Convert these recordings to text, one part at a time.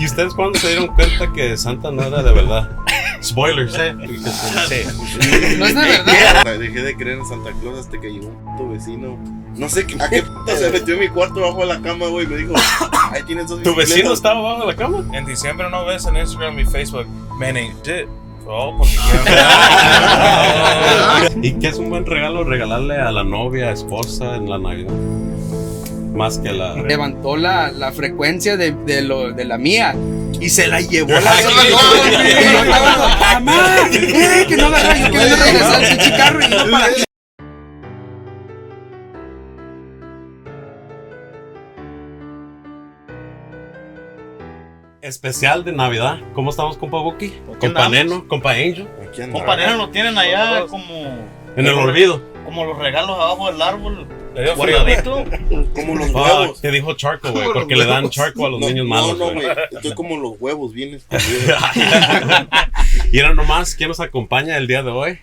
¿Y ustedes cuándo se dieron cuenta que Santa no era de verdad? Spoilers, ¿eh? No es de verdad. Dejé de creer en Santa Claus hasta que llegó un puto vecino. No sé qué- a qué puta se metió en mi cuarto bajo la cama, güey. Me dijo, ahí tienes dos ¿Tu vecino bicicletas". estaba abajo de la cama? En diciembre no ves en Instagram y Facebook, man ain't shit. Oh, porque ¿Y qué es un buen regalo regalarle a la novia, esposa en la Navidad? Más que la... Levantó la, la frecuencia de, de, lo, de la mía. Y se la llevó la mamá, eh, que no agarra, yo quería regresar al pinche carro y para aquí. Especial de Navidad. ¿Cómo estamos, compa Buki? Compa? Neno, compa Angel. Anda. Compañeros lo tienen allá como, En el olvido. como los regalos abajo del árbol. Le dio frío. Guardadito. Como los Ah, huevos. que dijo charco, güey, porque le dan charco a los No, niños no, malos, no, güey. güey. Estoy como los huevos, bien escondidos. y era nomás, ¿quién nos acompaña el día de hoy?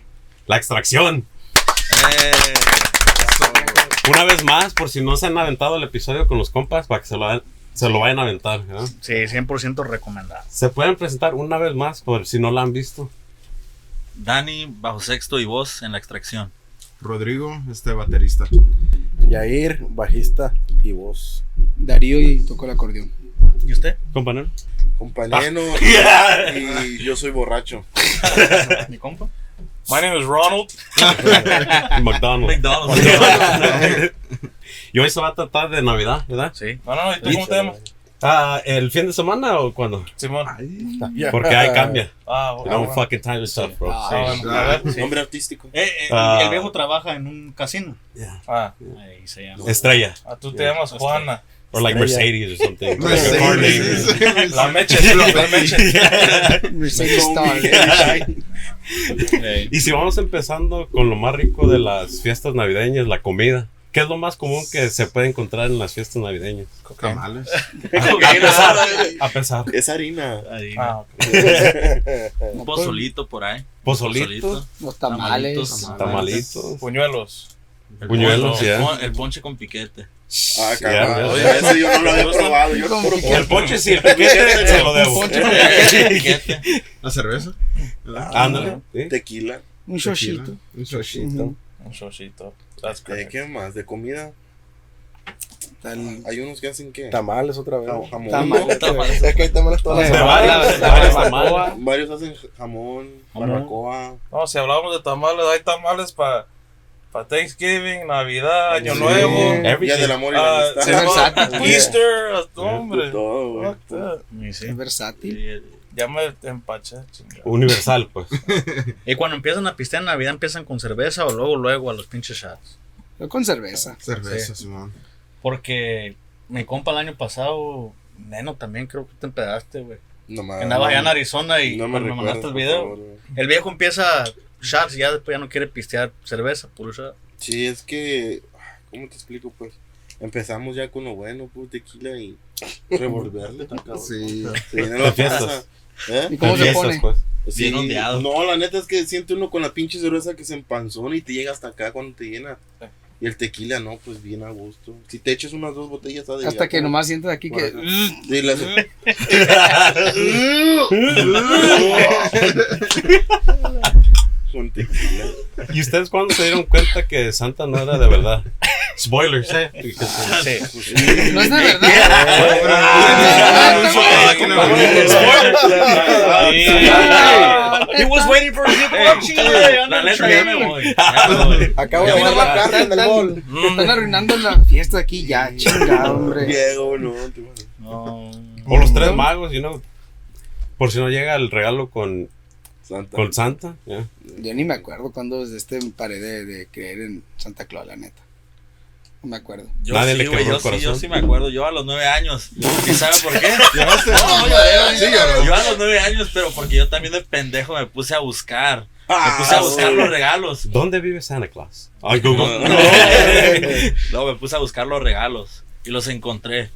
La extracción. Eh, Una vez más, por si no se han aventado el episodio con los compas, para que se lo, se lo vayan a aventar. ¿no? sí, 100% recomendado. Se pueden presentar una vez más, por si no la han visto. Dani, bajo sexto y voz en la extracción. Rodrigo, este baterista. Yair, bajista y voz. Darío y tocó el acordeón. ¿Y usted? Compañero. Compañero. Y yo soy borracho. ¿Mi compa? My name is Ronald. McDonald's. McDonald's. y hoy se va a tratar de Navidad, ¿verdad? Sí. No, no, no. ¿Y tú cómo te llamas? Ah, ¿El fin de semana o cuándo? Simón. Porque ahí cambia. Ah, You bueno. know, fucking time and stuff, bro. Ah, bueno, a ver. Nombre artístico. Eh, eh, Ah. el viejo trabaja en un casino. Ah, Ahí se llama. Estrella. ah, tú te llamas Juana. Or like. Mercedes or something. Mercedes. Like a car name. La meche, la meche. Mercedes Star. Y si vamos empezando con lo más rico de las fiestas navideñas, la comida. ¿Qué es lo más común que se puede encontrar en las fiestas navideñas? Tamales. A pesar. A pesar. Es harina. ahí. Ah, ok. Un pozolito por ahí. Pozolito, Los tamales. tamalitos, Puñuelos. El Buñuelos, ponche- ya. El ponche con piquete. Ah, cabrón. Oye, ese yo no lo había probado. Yo puro piquete. El ponche sí, el piquete se lo debo. Piquete. La cerveza. Ándale. ¿sí? tequila. Un shoshito. Tequila, Un shoshito. Ujú. Un showcito. That's ¿De correct. qué más? ¿De comida? Tal- Hay unos que hacen qué? Tamales otra vez. Ja- Jamón. Tamales. Es que hay tamales todas las tamales. Varios hacen jamón, Jamón. barbacoa. No, si hablamos de tamales, hay tamales para Thanksgiving, Navidad, Año Sí. Nuevo, Día Everything. del amor y la ah, amistad. versátil. Easter, hombre. Todo, güey. Es versátil. Ya me empaché, chingada. Universal, pues. Y cuando empiezan a pistear en Navidad, empiezan con cerveza o luego, luego a los pinches shots. Yo con cerveza. Cerveza, Simón. Porque mi compa el año pasado, Neno también creo que te empedaste, güey. No me- Andaba allá en Arizona y no me cuando me mandaste el video. favor. El viejo empieza shots y ya después ya no quiere pistear cerveza, puro shot. Sí, es que. ¿Cómo te explico, pues? Empezamos ya con lo bueno, pues tequila y revolverle. Sí. Se viene De la. ¿Eh? ¿Y cómo se pone? pues. Sí, Bien ondeado. No, la neta es que siente uno con la pinche cerveza que se empanzona y te llega hasta acá cuando te llena. Y el tequila, no, pues bien a gusto. Si te echas unas dos botellas, está de Hasta ya, que como- nomás sientes aquí que. Sí, las- Con tequila. ¿Y ustedes cuándo se dieron cuenta que Santa no era de verdad? Spoilers, ¿eh? No es de verdad. He was waiting for voy. Acabo de ver la carta en el. Están arruinando la fiesta aquí ya, chingado, hombre. Diego, No. O los tres magos, you know. Por si no llega el regalo con, Santa. con Santa. ya. Yo ni me acuerdo cuando desde este paré de, de creer en Santa Claus, la neta. No me acuerdo. Yo Nadie sí, le yo el sí, yo corazón. sí me acuerdo. Yo a los nueve años. ¿Y sabe por qué? ¿Lloraste? No, lloré, güey. Sí, lloró. Yo a los nueve años, pero porque yo también de pendejo me puse a buscar. Ah, Me puse a buscar los regalos. ¿Dónde vive Santa Claus? Ay, Google. No, me puse a buscar los regalos y los encontré.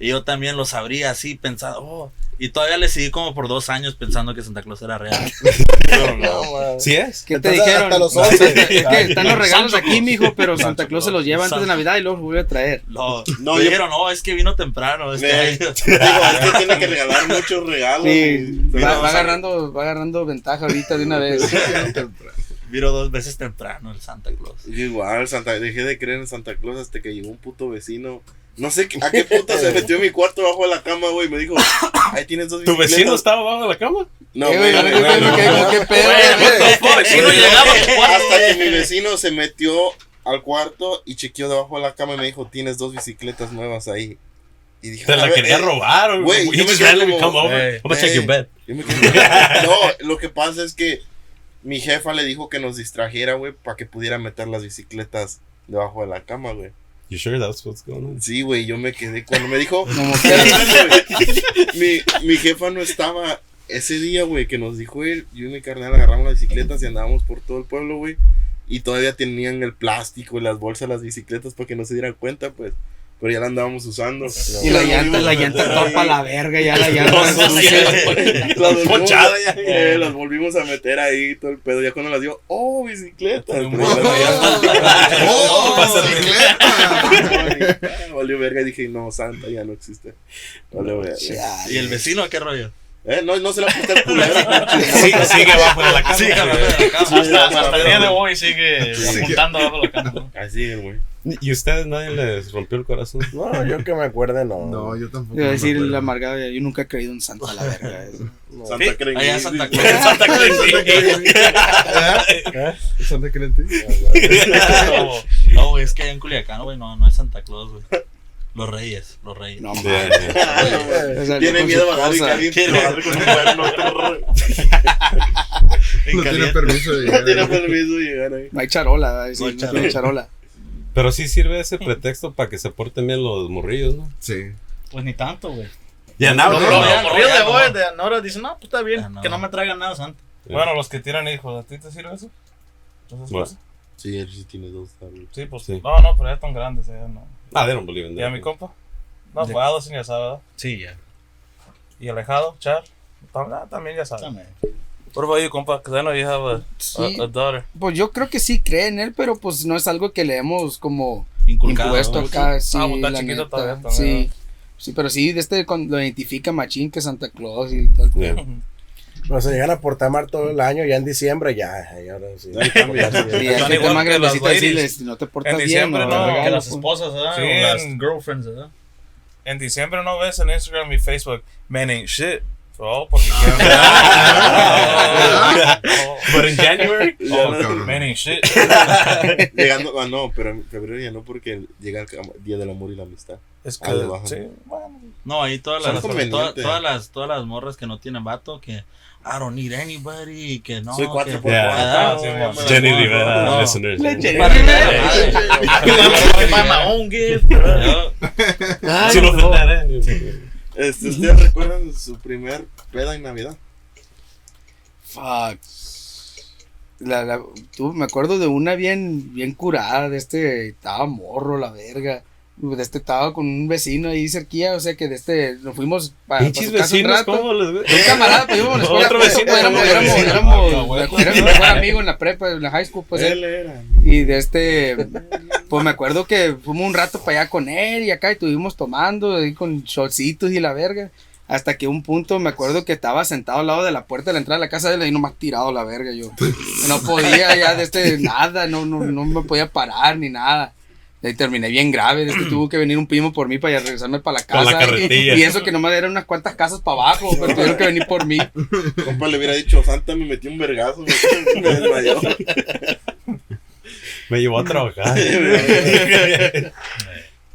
Y yo también lo sabría así, pensando, oh. Y todavía le seguí como por dos años pensando que Santa Claus era real. Pero no. No. ¿Sí es? ¿Qué te dijeron? hasta los 11. Es que están los regalos aquí, mijo, pero Santa Claus se los lleva antes de Navidad y luego los vuelve a traer. No, No, yo- dijeron, no, es que vino temprano. Este Me- año". Digo, es que tiene que regalar muchos regalos. Sí, va, va agarrando, va agarrando ventaja ahorita de una vez. Vino dos veces temprano el Santa Claus. igual, Santa, dejé de creer en Santa Claus hasta que llegó un puto vecino. No sé qué- a qué puta se metió en mi cuarto bajo de la cama, güey. Me dijo, ahí tienes dos ¿Tu bicicletas. vecino estaba abajo de la cama? No, Eh, güey, güey, güey, ¿qué güey, pedo, no. qué- pedo? Vecino llegaba a tu cuarto. Hasta que mi vecino se metió al cuarto y chequeó debajo de la cama y me dijo, tienes dos bicicletas nuevas ahí. Y dije, Te "A la quería eh". robar. o- güey, he yo me quedé como, come over. "Hey, I'm check hey". your bed. No, lo que pasa es que mi jefa le dijo que nos distrajera, güey, para que pudiera meter las bicicletas debajo de la cama, güey. You sure that's what's going on? Sí, güey, yo me quedé cuando me dijo, Como que mi, mi jefa no estaba ese día, güey, que nos dijo él, yo y mi carnal agarramos las bicicletas y andábamos por todo el pueblo, güey. Y todavía tenían el plástico y las bolsas, las bicicletas, para que no se dieran cuenta, pues. Pero ya la andábamos usando. y la llanta, la llanta topa la verga, ya la llanta Ponchada ya. eh, las volvimos a meter ahí, todo el pedo. Ya cuando las dio, oh, bicicletas. Pero ¡Oh, Pasa- bicicleta! ya- Valió verga y dije, no, Santa ya no existe. Verga. ¿Y el vecino qué rollo? Eh, no, no se la puse el culero. Sí, sigue abajo de la cama. Sí, cabrón, acá. Hasta, hasta el día de hoy sigue apuntando abajo de la cama. ¿no? Así es, güey. ¿Y ustedes nadie les rompió el corazón? No, yo que me acuerde, no. No, yo tampoco. Iba a me decir acuerdo. la amargada, yo nunca he creído en Santa la verga. No. Santa Sí, Cruz. allá en Santa Claus. Santa ¿Eh? ¿Santa Crente? No, No, güey, es que allá en Culiacán, güey, no, no es Santa Claus, güey. Los Reyes, los Reyes. No, mames. Tiene miedo a bajar y caliente. Tiene- bajar con un cuerno. No tiene permiso de No llegar. tiene permiso de llegar ahí. No hay charola, No hay no tiene charola. Pero sí sirve ese pretexto para que se porten bien los morrillos, ¿no? Sí. Pues ni tanto, güey. Ya No, nada, pero no, ya no, morrillos de hoy, de ahora dicen, no, pues está bien, que no me traigan nada, Santa. Bueno, los que tiran hijos, ¿a ti te sirve eso? Sí, él sí tiene dos. Sí, pues Sí. No, no, pero ya están grandes, ya no. Ah, they don't believe in ¿Y a mi compa? No, De- pues Addison ya sabe, ¿verdad? Sí, ya. ¿Y Alejado, Char? Ah, También ya sabe. También. What about you, compa? Because I know you have a, Sí, a, a daughter. pues yo creo que sí cree en él, pero pues no es algo que le hemos como Inculcado. impuesto ¿no? acá. Sí, Ah, pues está la chiquito neta, todavía también, Sí. Sí, pero sí, de este con- lo identifica Machín que Santa Claus y todo. el Yeah. Pero se llegan a portar mal todo el año, ya en diciembre, ya. ahí ahora sí. Ahí cambia. Sí, no te portas En bien, diciembre no, no, te que las pues. esposas, ¿verdad? Sí, o las en- girlfriends, ¿verdad? En diciembre no ves en Instagram y Facebook, man ain't shit. Oh, porque But in January, Ya Oh, no- cabrón. Man ain't shit. Llegando, ah, no, pero en febrero ya no, porque llega el Día del Amor y la Amistad. Es Ah, que, bajan. sí, bueno. No, ahí todas las, todas, las todas las morras que no tienen vato, que I don't need anybody, que no. Soy que- cuatro por Yeah. cuatro. Ah, Jenny. Rivera, listeners. My own gift. Sin ofender, ¿eh? Este, ¿Ustedes recuerdan su primer peda en Navidad? Fuck. La, la, tú, me acuerdo de una bien, bien curada, de este, estaba morro, la verga. De este estaba con un vecino ahí cerquilla, o sea que de este, nos fuimos para Pinches vecinos, ¿cómo ve? Un camarada, pues íbamos a la escuela, Otro vecino, éramos, éramos, éramos, Ah, güey. éramos mejor amigos en la prepa, en la high school, pues. Él era. Y de este, pues me acuerdo que fuimos un rato para allá con él y acá y estuvimos tomando ahí con shortcitos y la verga. Hasta que un punto me acuerdo que estaba sentado al lado de la puerta de la entrada de la casa de él y nomás tirado la verga yo. No podía ya de este nada, no, no, no me podía parar ni nada. Ahí terminé bien grave, de este tuvo que venir un primo por mí para regresarme para la Con la casa. y, carretilla. y eso que nomás eran unas cuantas casas para abajo, pero tuvieron que venir por mí. Compa le hubiera dicho, Santa me metió un vergazo, me, me desmayó. Me llevó a trabajar.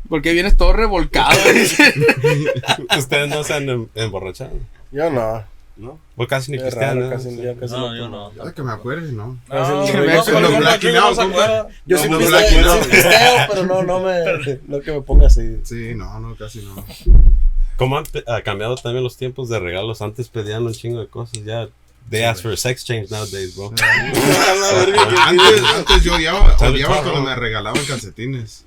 Porque vienes todo revolcado. Ustedes no se han em- emborrachado. Yo no. ¿No? Pues casi ni cristiano. raro, casi, yo casi No, no yo no. Ay, que me acuerde, ¿no? No, Ah, no, sí, no, sí, no, no, no, Black no, no. Yo No, sí no, pisteo, yo pero no, no me, no que me ponga así. Sí, no, no, casi no. ¿Cómo han ha cambiado también los tiempos de regalos? Antes pedían un chingo de cosas. Ya, they ask for a sex change nowadays, bro. Que. Antes, antes yo odiaba, odiaba cuando me regalaban calcetines.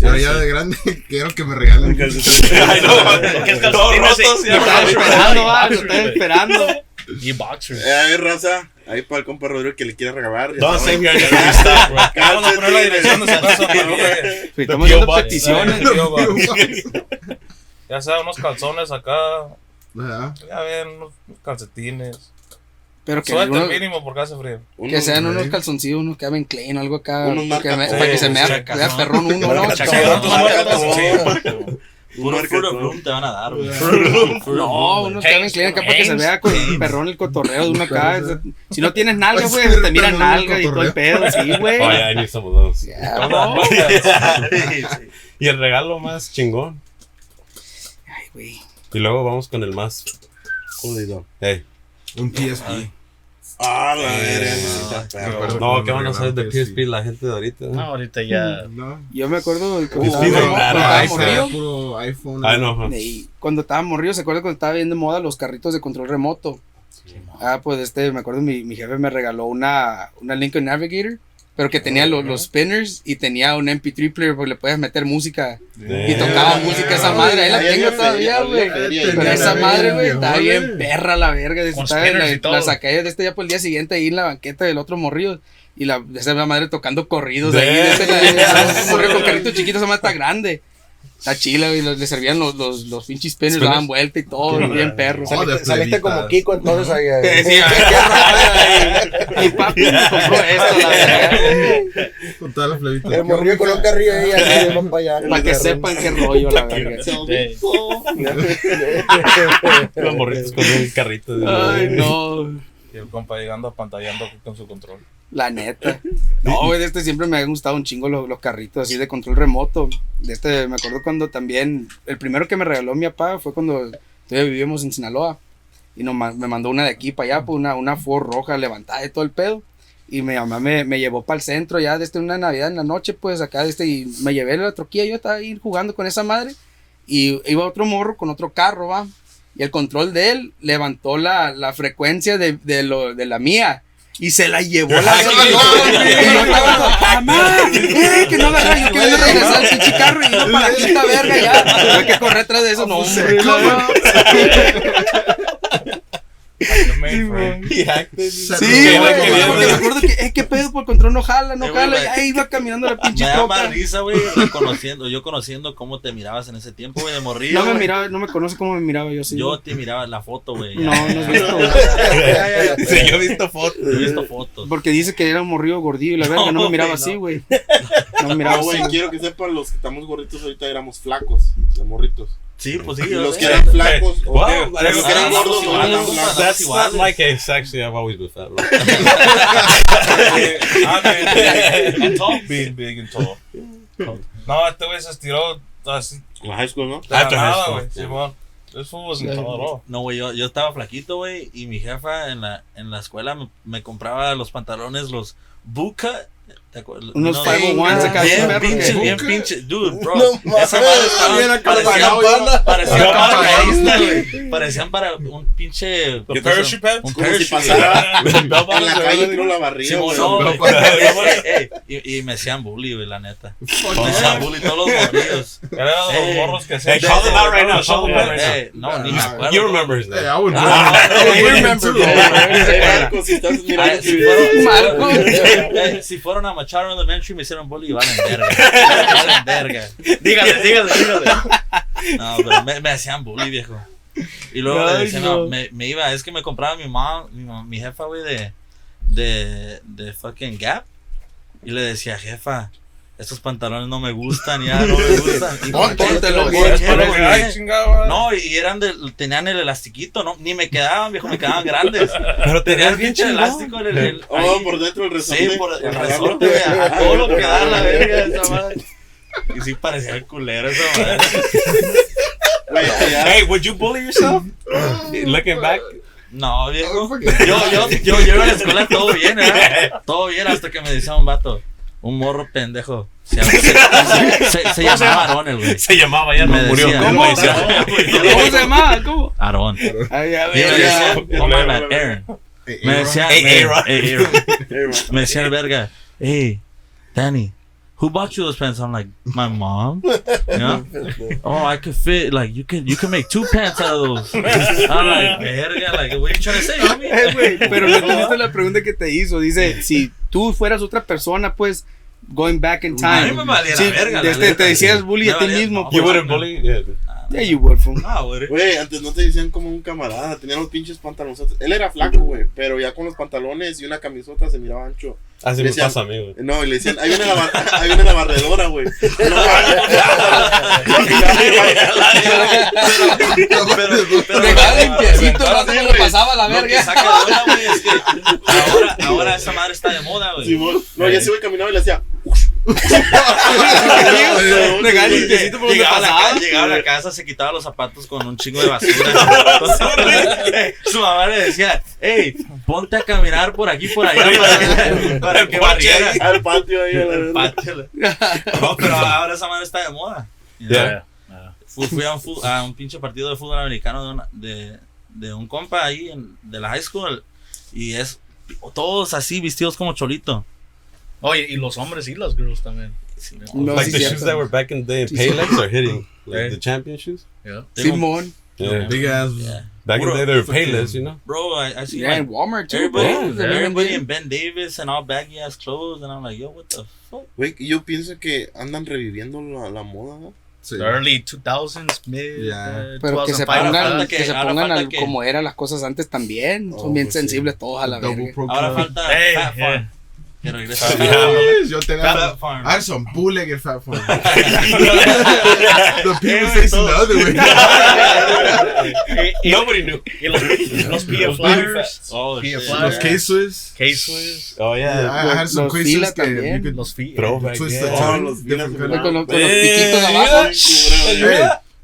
Pero ya de grande quiero que me regalen. Ay, no, que calcetín rotos, esperando, va, esperando. Y boxers. Eh, a ver, raza. Ahí para el compa Rodrigo que le quiera regalar. energy stop, bro. Vamos a poner la dirección de su casa. Estamos haciendo peticiones. Ya sea unos calzones acá. Ya ven, unos calcetines. Pero que, Suéter uno- mínimo porque hace frío. que sean unos calzoncillos, unos que hagan clean, algo acá. Unos que me- marca- para que se me Sí, vea perrón uno, ¿no? Sí. Puro Fruit te van a dar, güey. No, unos que hagan clean acá para que se vea con el perrón el cotorreo de uno acá. Si no tienes nalga, Pues, güey, te miran el nalga y todo el pedo, sí, güey. Those. Ya, no. Y el regalo más chingón. Ay, güey. Y luego vamos con el más. Jodido. Hey. Un PSP. Ah, la Eh, verga. no. acuerdo. No, ¿qué van a saber de PSP la gente de ahorita? No, ahorita ya. No. Yo me acuerdo de cuando Sí, estaba de morrido, verdad, cuando estaba ahí morrido, Era puro iPhone. Ah, no. y cuando estaba morrido, se acuerda cuando estaba bien de moda los carritos de control remoto. Ah, pues este, me acuerdo, mi, mi jefe me regaló una, una Lincoln Navigator, pero que tenía los, los spinners y tenía un MP3 player porque le puedes meter música y tocaba música esa madre. Ahí la Ahí tengo todavía, güey. Pero esa madre, güey, está bien perra la verga. de- la, y todo. la saqué de este ya por el día siguiente ahí en la banqueta del otro morrillo. Y la, esa madre tocando corridos ahí. de este, la- la- un morrillo con carrito chiquito, esa madre está grande. Está chila, güey. los- Le servían los, los, los pinches Spinners. daban vuelta y todo, bien perro. Oh, Saliste, saliste como. Kiko entonces ahí. eh. Sí, güey. Mi papi me compró esto, la verga. Con todas las flebitas. El morrillo con un carrillo ahí, aquí, van para allá. Para que sepan qué rollo, la verga. Sí. Los morritos con un carrito. Ay, no. Y el compa llegando apantallando con su control. La neta. No, güey, de este siempre me han gustado un chingo los, los carritos así de control remoto. De este, me acuerdo cuando también, el primero que me regaló mi papá fue cuando todavía vivíamos en Sinaloa. Y no, ma- me mandó una de aquí para allá, pues una, una Ford roja levantada y todo el pedo. Y mi mamá me, me llevó para el centro ya desde una Navidad en la noche, pues acá de este, y me llevé la troquilla, yo estaba ahí jugando con esa madre. Y iba otro morro con otro carro, va. Y el control de él levantó la, la frecuencia de, de, lo, de la mía. Y se la llevó la verga. Y yo estaba, mamá, eh, que no la haga, yo quería regresar al pinche carro y iba para la quinta verga ya. Tuve que correr atrás de eso, no, hombre. Sí, güey, queriendo- porque me acuerdo que, eh, qué pedo, por el control no jala, no Eh, güey, jala, y me- ahí iba caminando la Me pinche da más troca. risa, güey, reconociendo, yo conociendo cómo te mirabas en ese tiempo, güey, de morrillo. No me güey. miraba, no me conoce cómo me miraba yo, sí. Yo te miraba en la foto, güey. No, no has visto, güey. Sí, yo he visto fotos. He visto fotos. Porque dice que era un morrido gordillo y la verga, no, No, me miraba güey, así, no. güey. No me miraba Ah, güey, así. quiero que sepan los que estamos gorditos ahorita éramos flacos, de morritos. Sí, pues sí. Los que eran flacos, o Wow, los that's- que eran gordos, no eran flacos. That's not my case. Actually, I've always been fat. bro. And tall. Being big and tall. No, este güey se estiró así. En la high school, ¿no? After high school. Simón. This fool wasn't tall at all. No, güey, yo, yo estaba flaquito, güey, y mi jefa en la, en la escuela me, me compraba los pantalones, los Buca. ¿Te acuerdas? Unos No, 501 acá, Bien bien pinche. Dude, bro. No esa madre estaba. bien acá parecían, pagado, parecían No, paracaidistas, güey. Parecían para un pinche. Parachute? Un parachute. en la calle, creo la y, me hacían bully, güey, la neta. Me hacían bully todos los morrillos. Morros que se Hey, call them out right now, call them out right now. Ey, no, ni me acuerdo. You remember his Hey, name. I would remember, Marco, si estás mirando. Marco. Si fueron a Machado Elementary me hicieron bully y valen verga. Valen verga. Dígale, dígale, dígale. No, pero me, me hacían bully, viejo. Y luego le Ay, decían, no. me, me iba, es que me compraba mi mamá, mi, mi jefa, güey, de, de, de fucking Gap. Y le decía, jefa, estos pantalones no me gustan, ya no me gustan. Y Póntelo, no, y eran de, tenían el elastiquito, no, ni me quedaban, viejo, me quedaban grandes. Pero te Tenían ves bien pinche chingón. elástico en el, el- Oh, ahí. por dentro el resorte. Sí, por el resorte, a todo lo que da la verga esa madre. Y sí parecía el culero esa madre. Hey, would you bully yourself? Looking back. No, viejo. Yo, yo, yo, yo iba a la escuela todo bien, ¿eh? Todo bien, hasta que me decía un vato, un morro pendejo. Se, se, se- se llamaba Aarón, el güey. Se llamaba, ya no murió. decía, ¿Cómo? ¿Cómo se llama? ¿Cómo? Aarón. Oh my bad, Aaron. Me decía, me el verga, hey, Danny, who bought you those pants? I'm like, my mom. You know? oh, I could fit like you could you could make two pants out of those. I'm like, verga, like what are you trying to say, homie? Eh, güey, pero no entendiste la pregunta que te hizo. Dice, si tú fueras otra persona, pues, going back in A mí time. me valía Sí, la verga. la este, te decías bully a ti mismo. no, You pues. wouldn't bully? Yeah. Yeah, you would, fool. Ah, güey. Güey, antes no te decían como un camarada, tenía los pinches pantalones. Él era flaco, güey, pero ya con los pantalones y una camisota se miraba ancho. Así Le me decían- pasa a mí, güey. No, y le decían, ahí viene la, bar- ahí viene la barredora, güey. No, Pero, pero, Dejaba limpiecito, Ah, no lo pasaba a la verga. saca de onda, güey, es que ahora, ahora esa madre está de moda, güey. No, ya se güey caminaba y le hacía. Llegaba a, la pasaba. ca- llegaba a la casa, se quitaba los zapatos con un chingo de basura. Su mamá le decía, hey, ponte a caminar por aquí, por allá, para, para que barriera. Al patio ahí. patio. No, pero ahora esa madre está de moda. Yeah. Fui, fui a, un, fu- a un pinche partido de fútbol americano de, una- de, de un compa ahí en- de la high school y es todos así vestidos como cholito. Oye, y los hombres y las girls también. No, like sí, the cierto. shoes that were back in the day in are hitting. Like Yeah. the champion shoes. Yeah. Simón. Yeah. Big ass. Yeah. Back in the day they were Payless, you know? Bro, I, I see Yeah, like, en Walmart, too. everybody, bro. They're everybody really in Ben Davis and all baggy ass clothes and I'm like, yo, what the fuck? Güey, y yo pienso que andan reviviendo la, la moda, ¿no? Sí. The early 2000s, mid, Yeah. uh, Pero que se 2005. Ahora pongan, que, que- se pongan al- que- como eran las cosas antes también. Oh, Son bien pues sí. sensibles todos a la pro Ahora falta Hey, Fat yeah. Farm. Que regrese. Yes, Yo tenía. Fat Farm. I had some bootleg Fat Farm. the people say the other way. Nobody knew. y los, los Flyers, Oh. Los K-Swiss. K-Swiss, Oh, Yeah, yeah. I, I had some Los K-Swiss también. you could los twist the Oh, tongue, los different piquitos abajo.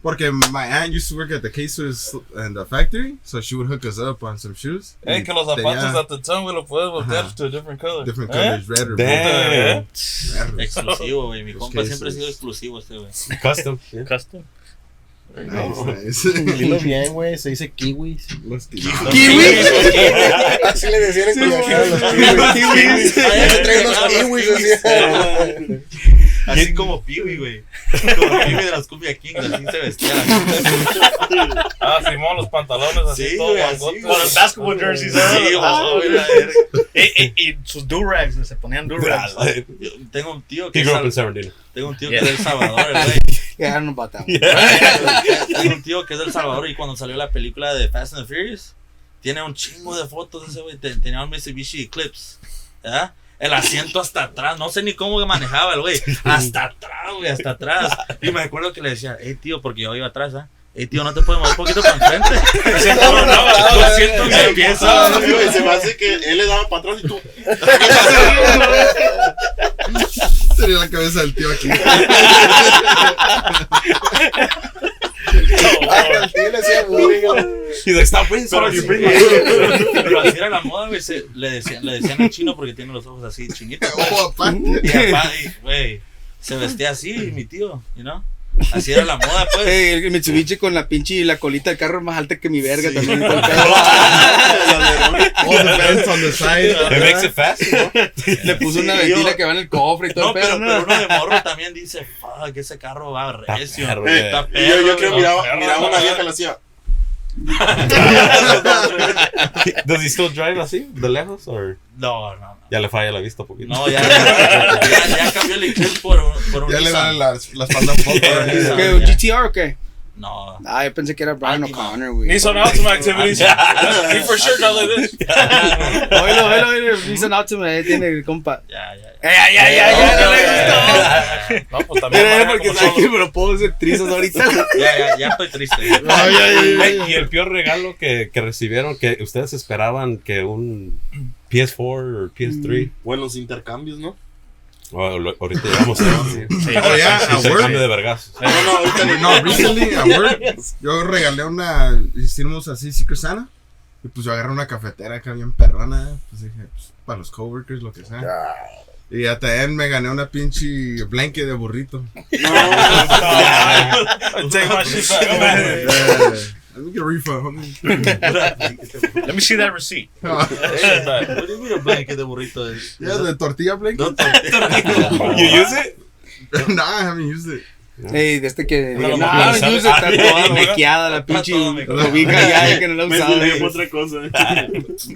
Porque my aunt used to work at the K-Swiss in the factory, so she would hook us up on some shoes. Hey, que los zapatos hasta el tongue, lo puedes voltear Ajá. to a different color. different ¿Eh? colors, red or blue. Damn. Red. Exclusivo, güey. Mi compa siempre ha cases. sido exclusivo este, güey. Custom. Yeah. Custom. Nice, nice. Dilo bien, güey. Se dice kiwis. Los tíos. Así le decían en Culiacán a los kiwis. Ay, Se traen los los kiwis. Así. Como Piwi, güey. Como Piwi de las Cumbia Kings, así se vestía. Ah, Simón, los pantalones así, Sí, todo güey. Con los basketball jerseys. Sí, ¿eh? güey, güey, la verga. Y, y, y sus do-rags, se ponían do-rags. Yo Tengo un tío que He grew up in San Bernardino. tengo un tío que Yeah. es del Salvador, el güey. Yeah, I don't know about that one. Tengo un tío que es del Salvador y cuando salió la película de Fast and the Furious, tiene un chingo de fotos de ese güey. Te- Tenía un Mitsubishi Eclipse. ¿verdad? El asiento hasta atrás, no sé ni cómo manejaba el güey. Hasta atrás, güey, hasta atrás. Y me acuerdo que le decía, hey tío, porque yo iba atrás, ¿ah? Hey tío, no te puedes mover un poquito para enfrente. no, no, no, lo siento, me empieza. Ah, sí, güey, se me hace que él le daba para atrás y tú. Tenía la cabeza del tío aquí. Le decía bullying. Stop breathing so Pero pero así era la moda, güey. se- Le decían, le decían en chino porque tiene los ojos así chinitos. güey. Ojo aparte. Y apá, y, güey, se vestía así, mi tío, you know? Así era la moda, pues. Hey, el Mitsubishi con la pinche y la colita del carro más alta que mi verga Sí. también. el. All the vents on the side. It makes it fast, you know? Le puso una Sí, ventina yo- que va en el cofre y todo No, pero, pero uno de morro también dice, fuck, ese carro va recio. perro, Eh, Está y yo, yo perro, creo güey. miraba, perro, miraba una no, vieja y no. le hacía. Does he still drive así, de lejos? Or No, no, no. ya le falla la vista un poquito? No, ya, ya, ya cambió el Eclipse por un, por un Ya le Nissan. dan las, las espalda un poco. Yeah. ¿verdad? ¿Qué, ¿Un GTR o qué? No. Ah, yo pensé que era Brian. O'Connor, güey. Nissan Altima activities. He for sure does like this. Oílo, oílo, oílo. Nissan Altima, ahí tiene el compa. Ya, ya, ya. ¡Eh, ya, ya, ya! ¡No le gustó! No, pues también. Mira, porque como sabe solo. que me lo puedo hacer trizas ahorita. Ya, ya, ya estoy triste. Ay, ay, ay, Hey, ay. y el peor regalo que, que recibieron, que ustedes esperaban que un PS4 o PS3, Buenos intercambios, ¿no? Ahorita llegamos a Sí, de. No, no, ahorita No, recently at work, yo regalé una, hicimos así Secret Santa. Y pues yo agarré una cafetera acá bien perrona. Pues dije, pues, para los coworkers, lo que sea. Y hasta también me gané una pinche blanket de burrito. Take my shit back. Eh, let me get a refund, homie. Let me see that receipt. Ah, What do you mean a blanket de burrito? yeah, the tortilla blanket. No, tortilla. You use it? no, I haven't used it. Ey, de este que. No, No, no, no, no, yo no, está no, toda no, mequeada la pinche cobija ya que no la he Me otra cosa.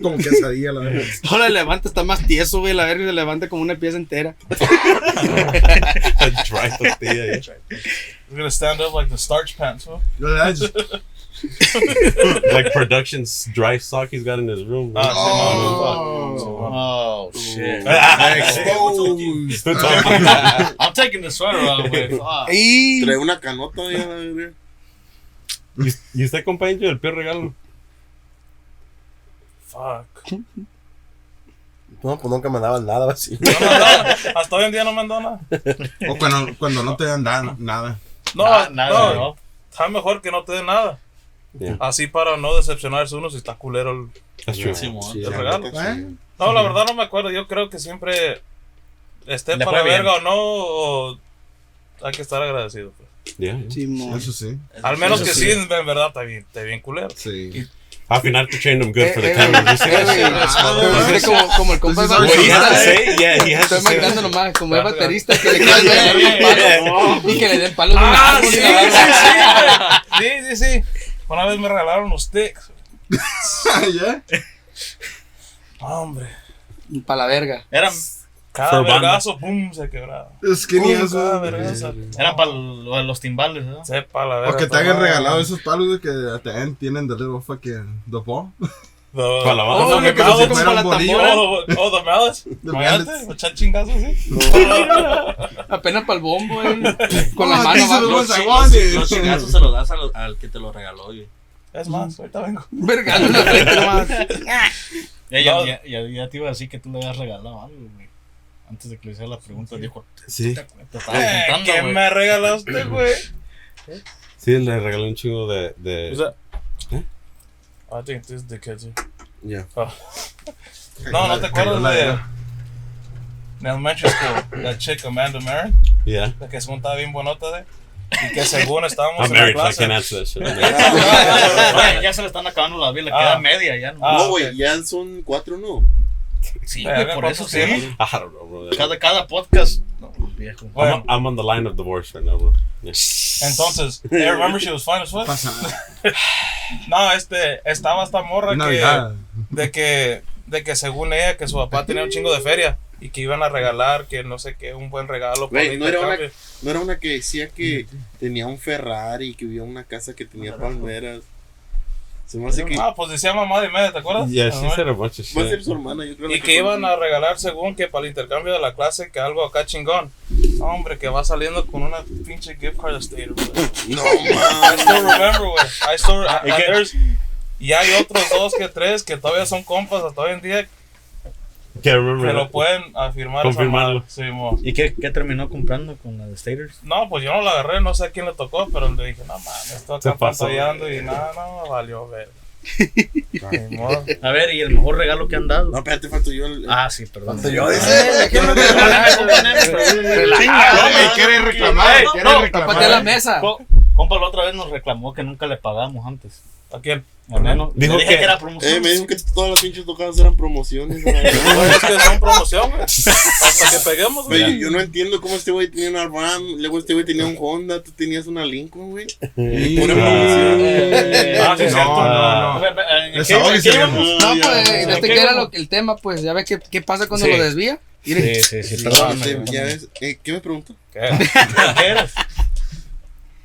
Como quesadilla, la verdad. No la levanta, está más tieso, güey. La verga se levanta como una pieza entera. Dry tortilla. We're gonna stand up like the starch pants, huh? Like production's dry sock he's got in his room. Ah, Oh. Oh, shit. Exposed. I'm taking the sweater off, güey. Fuck. Y. Trae una canota ya. ¿Y, usted, compañero, el peor regalo? Fuck. No, pues nunca me daban nada así. No dado- hasta hoy en día no dado nada. O cuando, cuando no te dan da- nada. No, Nada, nada, no. no. Está mejor que no te den nada. Yeah. Así para no decepcionarse uno si está culero el. Sí, el regalo. sí. ¿Eh? No, la verdad no me acuerdo. Yo creo que siempre esté Le para bien. verga o no, o hay que estar agradecido. pues. Yeah, yeah. Simón. Eso sí. Al menos Eso que sí. sí, en verdad, está bien, está bien culero. Sí. Al final to train them good Eh, for the eh, camera. eh, como, como el compa Estoy imaginando nomás, como es baterista, que le y que le den palos Ah, sí, sí, sí, sí, sí, sí. Una vez me regalaron los sticks. ¿Ya? Hombre, Para la verga. Eran, cada For vergazo, pum, se quebraba. Ass, cada güey. vergazo. eran para los timbales, ¿no? Sepa la verga. O que te hayan regalado esos palos güey, que end tienen the little fucking the ball. La banda. Oh, que se como la tambora. Oh, oh, Imagínate, echar chingazos así. Apenas para el bombo, güey. Con la mano Los, los chingazos se los das al que te lo regaló, güey. Es más, ahorita vengo. Ya, ya, No. ya, ya, ya te iba a decir que tú le habías regalado algo, güey. Antes de que le hiciera la pregunta, dijo, Sí, te, te estaba Eh, ¿Qué güey. me regalaste, güey? sí, le regalé un chingo de. ¿Eh? I think this is the kids. Ya. Oh. No, no te acuerdas La- de. En elementary school, la chick Amanda Marin, yeah. la que según estaba bien buenota de. Y que según estábamos I'm en la married, so I clase. can't answer that shit. I'm married. Güey, ya se le están acabando las vidas, le Ah. queda media ya, ¿no? Ah, no, güey, ya son cuatro, ¿no? sí, Verga, güey, por ¿cuánto eso sí. I don't know, bro. Cada, cada podcast. No, viejo. Bueno, I'm, I'm on the line of divorce right now, bro. Yeah. entonces, I remember she was fine as fuck. No, este, estaba esta morra que. Navidad. de que de que según ella que su papá tenía un chingo de feria y que iban a regalar que no sé qué un buen regalo el no era una-. No era una que decía que tenía un Ferrari, que vivía en una casa que tenía palmeras. Se me hace que ah pues decía mamá de media ¿te acuerdas? Yeah, Ah, she bueno. said a bunch of va a ser su hermana, yo creo. y que iban a regalar según que para el intercambio de la clase que algo acá chingón No, hombre que va saliendo con una pinche gift card de Stater güey. No, I man. still remember güey I still and there's- y hay otros dos que tres que todavía son compas hasta hoy en día que lo pueden afirmar Confirmarlo. Sí, mo. ¿Y qué, qué terminó comprando con la de Staters? No, pues yo no la agarré, no sé a quién le tocó, pero le dije, no mames, estoy Se acá pantallando y nada, no, valió ver. A ver, ¿y el mejor regalo que han dado? No, espérate, falto yo. el- Ah, sí, perdón. Yo no te Ah, me quiere reclamar, Ey, quiere no, reclamar. La mesa. Co- Compa, la otra vez nos reclamó que nunca le pagamos antes. ¿A quién? Al menos. Dijo que- que, era promoción. Eh, me dijo que todas las pinches tocadas eran promociones. No, es que son promoción, güey. Hasta que peguemos, Güey, yo no entiendo cómo este güey tenía una RAM, luego este güey tenía un Honda, tú tenías una Lincoln, güey. Sí. Una promoción. Eh, Ah, sí, No, cierto. no, no. Ve- ve- ¿en qué- qué? No, pues, este que era lo, el tema, pues, ya ves qué, qué pasa cuando Sí. lo desvía. Sí, sí, sí, perdón. este, ya ves, eh, ¿Qué me preguntó? ¿Qué? ¿Qué eras?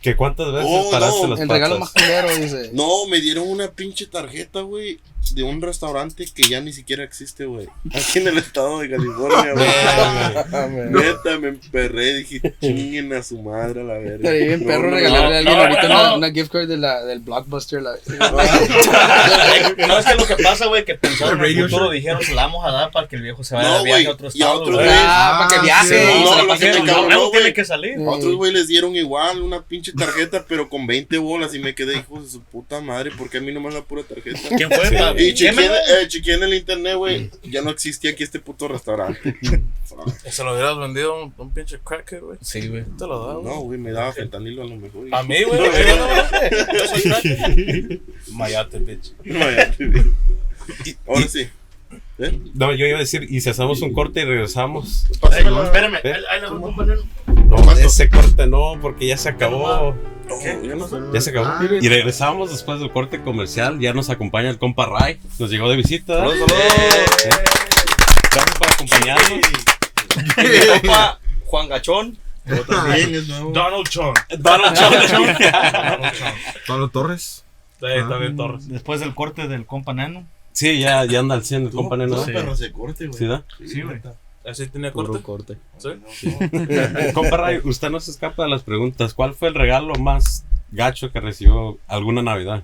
¿Que cuántas veces Oh, paraste no, las el regalo más culero, dice. No, me dieron una pinche tarjeta, güey, de un restaurante que ya ni siquiera existe, güey. Aquí en el estado de California, güey. Neta, me emperré, dije, chinguen a su madre a la verga. Estaría bien No, perro no, regalarle a alguien no, ahorita no. Una, una gift card de la, del Blockbuster. La, No, es que lo que pasa, güey, que pensaron en el futuro, dijeron, se la vamos a dar para que el viejo se vaya No, de viaje a otro y a estado. otro güey. ah, para que viaje. no, tiene salir. Otros güey les dieron igual una pinche tarjeta, pero con 20 bolas y me quedé, hijos de su puta madre, porque a mí nomás la pura tarjeta. ¿Quién fue? Y chequeé, eh, chequeé en el internet, güey, ya no existía aquí este puto restaurante. Se lo hubieras vendido a un, un pinche cracker, güey. Sí, güey. Te lo da, güey. No, güey, me daba fentanilo a lo mejor. y- A mí, güey. Yo soy cracker. Mayate, bitch. No, ya. Ahora sí. No, yo iba a decir, y si hacemos un corte y regresamos. Ay, Espérame, ahí ahí le voy a poner No, ese corte no, porque ya se acabó. Ya se acabó. Ah. Y regresamos después del corte comercial. Ya nos acompaña el compa Ray. Nos llegó de visita. Saludos, ¿Eh? Gracias por acompañarnos. Mi compa Juan Gachón. Yo también es nuevo. Donald Trump. Donald Trump. Donald Trump. Pablo Torres. Sí, está bien, Torres. Después del corte del compa Nano. Sí, ya, ya anda al 100 el compa neno. No, Sí. perro, se corte, güey. Sí, güey. Así Puro corte. Sí. Compa Ray, usted no se escapa de las preguntas. ¿Cuál fue el regalo más gacho que recibió alguna Navidad?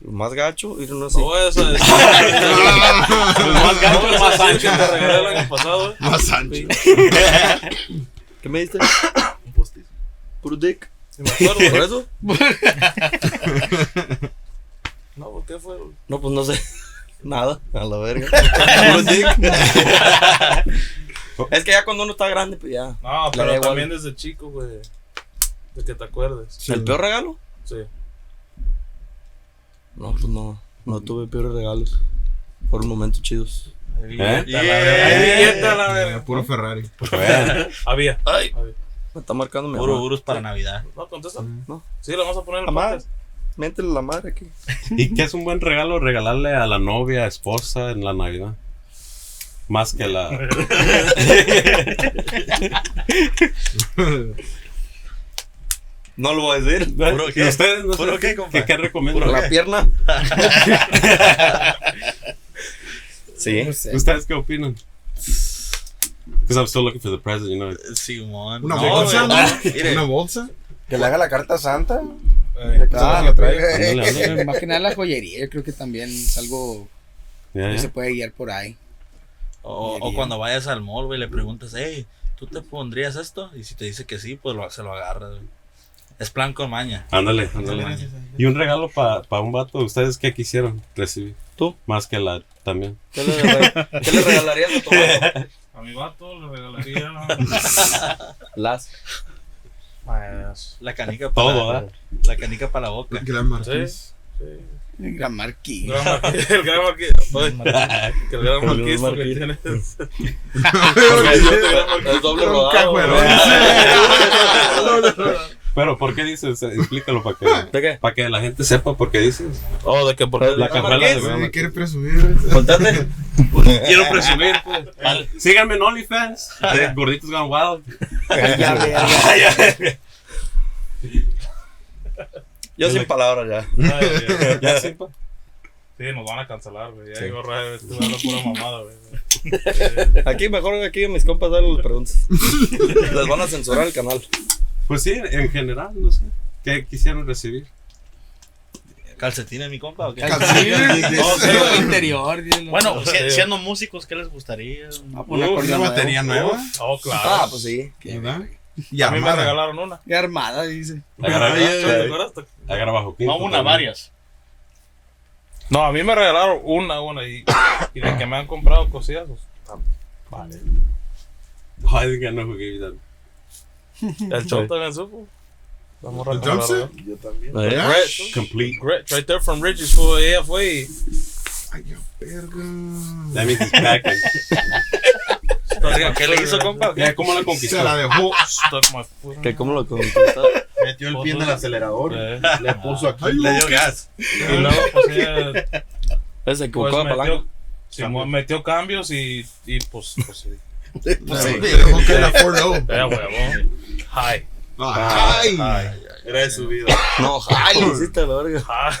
Lo más gacho, y no sé. No, eso es. El más gacho, el más que ancho. te regalé el año pasado, eh. Más ancho. ¿Qué me diste? Un postizo. Puro dick. Sí, me acuerdo. ¿Por eso? No, ¿por qué fue? No, pues no sé. Nada, a la verga. Es que ya cuando uno está grande, pues ya. No, pero también desde chico, güey. De que te acuerdes. ¿El peor regalo? Sí. No, pues no. No tuve peores regalos. Fueron momentos chidos. ¿Eh? Está la verga. Puro Ferrari. Había. Ay, Había. me está marcando mi Puro. Urus para Navidad. No, contesta. No. Sí, lo vamos a poner en el Métele la madre aquí. ¿Y qué es un buen regalo regalarle a la novia, esposa en la Navidad? Más que la. No lo voy a decir. ¿Puro qué? ¿Ustedes no ¿Puro sé qué, compa? ¿Qué, qué recomiendan? La pierna. sí. ¿Ustedes qué opinan? Because I'm still looking for the present, you know. Simón. Una No, bolsa. ¿no? Una bolsa. Que le haga la carta santa. Eh, Ah. Ándale, ándale. Más que nada la joyería, yo creo que también es algo que se puede guiar por ahí. O, o cuando vayas al mall, güey, le preguntas, hey, ¿tú te pondrías esto? Y si te dice que sí, pues lo- se lo agarras, güey. Es plan con maña. Ándale, ándale. Y un regalo para un vato, ¿ustedes qué quisieron recibir? ¿Tú? Más que la también. ¿Qué le, ¿Qué le regalarías a tu mamá? A mi vato le regalaría. Las. Pues, La canica para Todo, la, ¿verdad? la canica para la boca. Gran Marqués. sí. El gran marqués, el gran marqués. El gran marqués. El doble rodado. Pero, ¿por qué dices? Explícalo para que, ¿De qué? para que la gente sepa por qué dices. Oh, de que porque. La cajuela de Sí, quiere presumir. Contate. Quiero presumir. pues. Síganme en OnlyFans. De Gorditos Gone Wild. Yo sin palabras ya. Ya sí, pa. Sí, nos van a cancelar, güey. Ya digo, Ray, estoy hablando pura mamada, güey. Aquí mejor aquí a mis compas darle las preguntas. Les van a censurar el canal. Pues sí, en general, no sé. ¿Qué quisieron recibir? ¿Calcetines, mi compa? ¿o qué? Calcetines. No, Pero interior. Bueno, si- siendo músicos, ¿qué les gustaría? Ah, pues una Una acordeón nuevo. batería nueva. Oh, claro. Ah, pues sí. ¿Verdad? Y a mí me armada. regalaron una. Y armada, dice. Agarra, ¿Te acuerdas? agarra bajo. No, una, también. varias. No, a mí me regalaron una, una. Y, y de que me han comprado cosillas. pues, Vale. Oh, I think I know gave you that. El chon también supo. Vamos a ¿El Johnson? Yo también. ¿Eh? Gretch. Complete. Gretch, right there from Richie's fue, ella fue Ay, ya, verga. That means he's packing. ¿Qué le hizo, compa? Ya, ¿Cómo la Se conquistó? la dejó. ¿Qué. ¿Cómo lo conquistaste? Metió el pie en el acelerador. Eh, Le puso aquí. Ay, Le dio gas. Y luego, pues, ella, Ese equivocó pues de palanca. metió, Simón metió cambios y, y pues, pues sí. Le dejó que la 4 Era huevón. Hi. Ay. Era de su vida. No, ay, le hiciste la verga. Ah.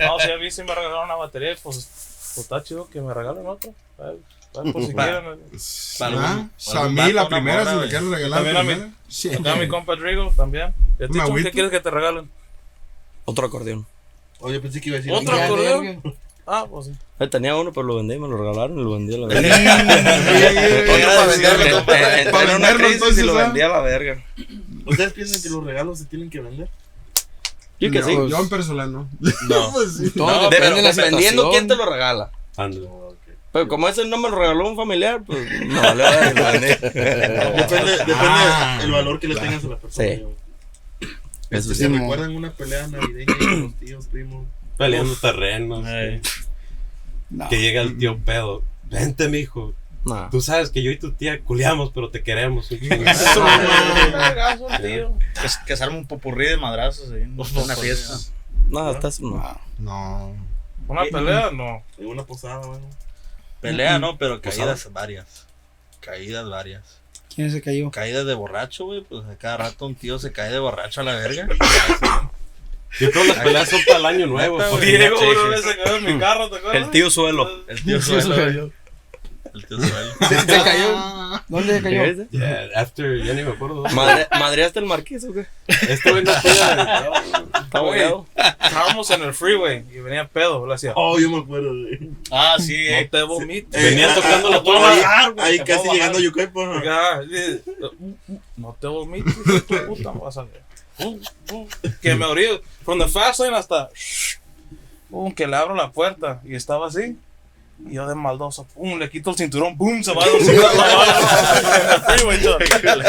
No, si a mí sí me regalaron una batería, pues, pues está chido que me regalen otra. Por si quieren. Ah, a mí la primera, si me quieren regalar la También a mí. primera. Sí. Acá mi compa Drigo también. ¿Y a qué quieres que te regalen? Otro acordeón. Oye, pensé que iba a decir. ¿Otro acordeón? Ah, pues sí. Tenía uno, pero lo vendí y me lo regalaron y lo vendí a la verga. Para venderlo, y lo ¿ah? vendí a la verga. ¿Ustedes piensan que los regalos se tienen que vender? Yo que No, sí. Yo en personal no. No. Pues sí. Todo No, depende pero de la dependiendo quién te lo regala. Ándale. Pero como ese no me lo regaló un familiar, pues no, vale, vale, lo vendí. Depende, depende Ah, el valor que le claro. tengas a la persona. Sí. Eso sí. ¿Se recuerdan una pelea navideña con los tíos, primos? Peleando terrenos. Que- No. Que llega el tío pedo. Vente, mijo. No. Tú sabes que yo y tu tía culeamos, pero te queremos. un chingo". Vergazo, tío. Que, que se arma un popurrí de madrazos ahí en una fiesta. No, estás. No. No. Una pelea, no. En una posada, bueno. Pelea, no, pero caídas varias. Caídas varias. ¿Quién se cayó? Caídas de borracho, güey. Pues a cada rato un tío se cae de borracho a la verga. Yo creo que las peleas son para el año nuevo. Neta. Diego, Sí, una vez se quedó en mi carro, ¿te acuerdas? El tío suelo. El tío suelo. El tío suelo. ¿Se, se cayó? ¿Dónde se cayó? ¿Qué Yeah, after, ya ni me acuerdo. Madre, ¿Madreaste el marqués o qué? Este güey no pega. Está bugueado. Estábamos en el freeway y venía pedo. Le decía, Oh, yo me acuerdo, güey. Ah, sí, no eh. te vomites. Venía Eh, tocando ah, la ah, toma. ahí- casi llegando a bajar. Yucaipa. Ah, y- No te vomites, tu puta, vas a ver. Que me abrí from the fast lane hasta pum, que le abro la puerta y estaba así. Y yo de maldoso, pum, le quito el cinturón, pum, se va a en el freeway, yo. En el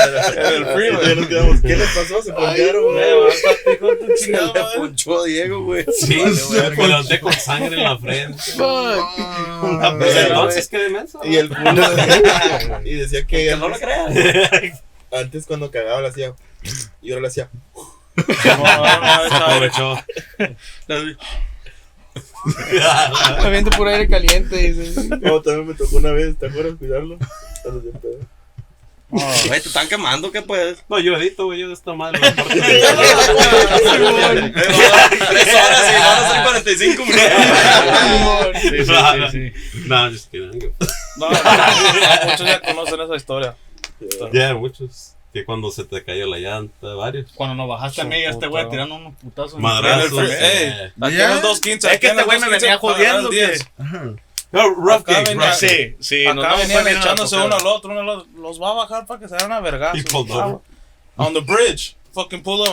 Ya freeway. nos quedamos. ¿Qué le pasó? Se poncharon, güey. Levántate con tu Se chingada le ponchó a Diego, güey. Sí, me levanté con sangre en la frente. Ah, Desde entonces quedé menso. Y el culo. y decía que. Que no lo creas. Antes cuando cagaba le hacía. Y ahora le hacía. No, no, Se aprovechó. Por aire caliente. Dice. No, también me tocó una vez, ¿te acuerdas? Cuidarlo. Pedo. Güey, te están quemando, ¿qué puedes? No, yo edito, güey, yo de esta madre. la parte- Tres horas y van a ser 45 minutos. Sí, sí, sí. No, just kidding. No, muchos ya conocen esa historia. Ya, muchos. Que cuando se te cayó la llanta, varios. Cuando nos bajaste a mí, este güey tirando unos putazos. en Madrazos. Eh. Aquí en el 215. Es que este güey me 215 venía jodiendo. 10. Que... No, rough Acá game, venía- rough game. Sí, sí. Acá no, venían echándose uno al otro, uno al otro. Los va a bajar para que se hagan a. Y pulled over. On the bridge. Fucking pull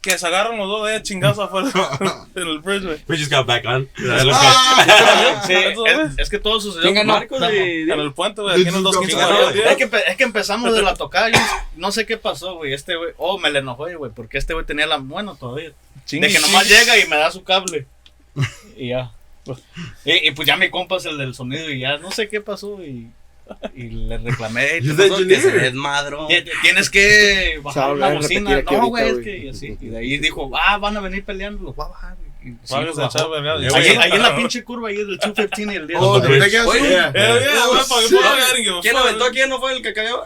Que se agarran los dos de ahí chingazos afuera en el bridge, güey. We just got back on. Sí, güey. es, es que todo sucedió. Marcos En el puente, güey. Aquí en el 215 ganó? para el 10. Es que, es que empezamos de la tocada, yo no sé qué pasó, güey. Este güey, oh, me le enojó, güey, porque este güey tenía la bueno todavía. De que nomás chingue. llega y me da su cable. Y ya. Y, y pues ya mi compa es el del sonido y ya no sé qué pasó y, y le reclamé. ¿qué pasó? Que se desmadró. Ti- ti- Tienes que bajar la hablar, bocina. No, güey, es que y así. Y de ahí dijo, ah, van a venir peleando, los voy a bajar. Ahí, en la pinche curva, ahí del 215 y el 10. Oh, que ¿Quién aventó quién no fue el que cayó?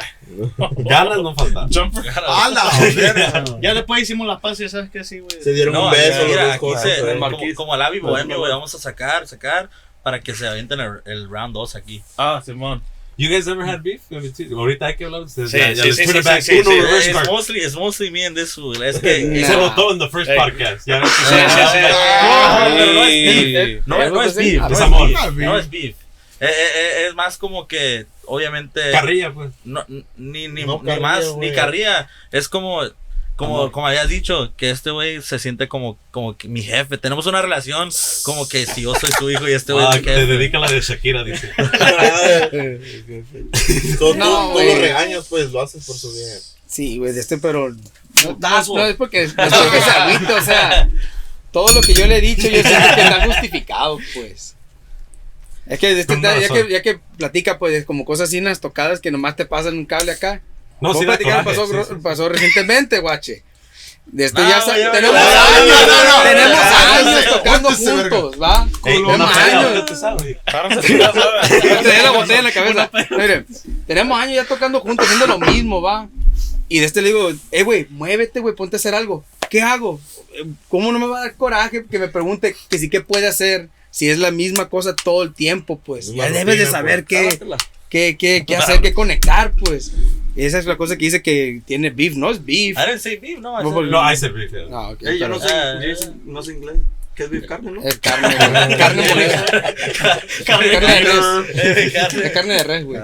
Ganas no faltan. Jumper. ¡A la verga! Ya después hicimos las pases, ¿sabes qué? Sí, güey. Se dieron No, un beso los dos como, el Avi Bohemio, güey, vamos a sacar, sacar para que se avienten el, el round 2 aquí. Ah, Simón. You guys ever had beef? I mean, sí, Ahorita hay que hablar de ustedes. Sí, ya sí, sí, put sí, it back. sí, Uno sí. reverse card. mostly, es mostly me and this fool. Es que Nah. Se votó en the first Hey. podcast. Ya ves. Sí, sí, sí. Pero no es beef. No, ¿Es beef. No Es beef. No es beef. Eh, eh, eh, es más como que, obviamente, Carrilla, pues. no, ni, ni, No ni carrilla, más, ni carrilla. Es como, como, como habías dicho, que este güey se siente como, como que mi jefe. Tenemos una relación como que si yo soy su hijo y este güey Ah, te dedica a la de Shakira, dice. Todo, No, todo, güey. todos los regaños, pues lo haces por su bien. Sí, güey, de este, pero. No, no, no, es porque, no es porque se o sea. Todo lo que yo le he dicho, yo siento que está justificado, pues. Es que, de este, ya, que ya que platica, pues, como cosas así, unas tocadas que nomás te pasan un cable acá. No, sí, platicar, pasó, sí, sí. pasó recientemente, guache. De este No, ya, ya, tenemos ya, años, ya, ya, ya, tenemos ya, años ya, tocando juntos, ¿va? Tenemos años. ¿qué te sabe? Párate, chingada, Me ¿sabes? traía la botella en la cabeza. Mire, tenemos años ya tocando juntos, haciendo lo mismo, va. Y de este le digo, eh, güey, muévete, güey, ponte a hacer algo. ¿Qué hago? ¿Cómo no me va a dar coraje que me pregunte que sí, qué puede hacer? Si es la misma cosa todo el tiempo, pues. Es Ya debes de saber pues. qué, qué, qué, qué hacer, qué conectar, pues. Esa es la cosa que dice que tiene beef, no es beef. I didn't say beef, no. I No, said- No, I said beef. yeah. Ah, ok, Ey, yo pero no sé, Ah, yo sé- no sé inglés. ¿Qué es beef carne, no? Es carne, güey. Carne molida. Carne de res. Es carne de res, güey.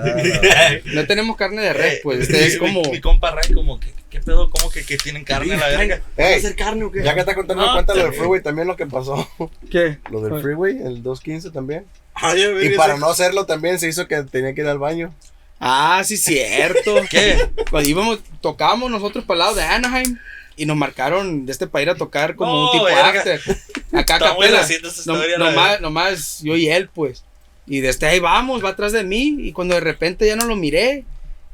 No tenemos carne de res, pues. Este es Mi- como. Mi, mi compa Ray, como que, ¿qué pedo? ¿Cómo que, que tienen carne a la verga? ¿Va a Ey, ser carne o qué? ya que está contando, No, cuenta lo del también. freeway también lo que pasó. ¿Qué? Lo del freeway, el 215 también. Ah, ya Y para no hacerlo también se hizo que tenía que ir al baño. Ah, sí, cierto. ¿Qué? Cuando íbamos, tocábamos nosotros para el lado de Anaheim y nos marcaron de este para ir a tocar como No, un tipo verga. after. Acá capela. No- nomás, nomás yo y él, pues. Y desde ahí vamos, va atrás de mí. Y cuando de repente ya no lo miré,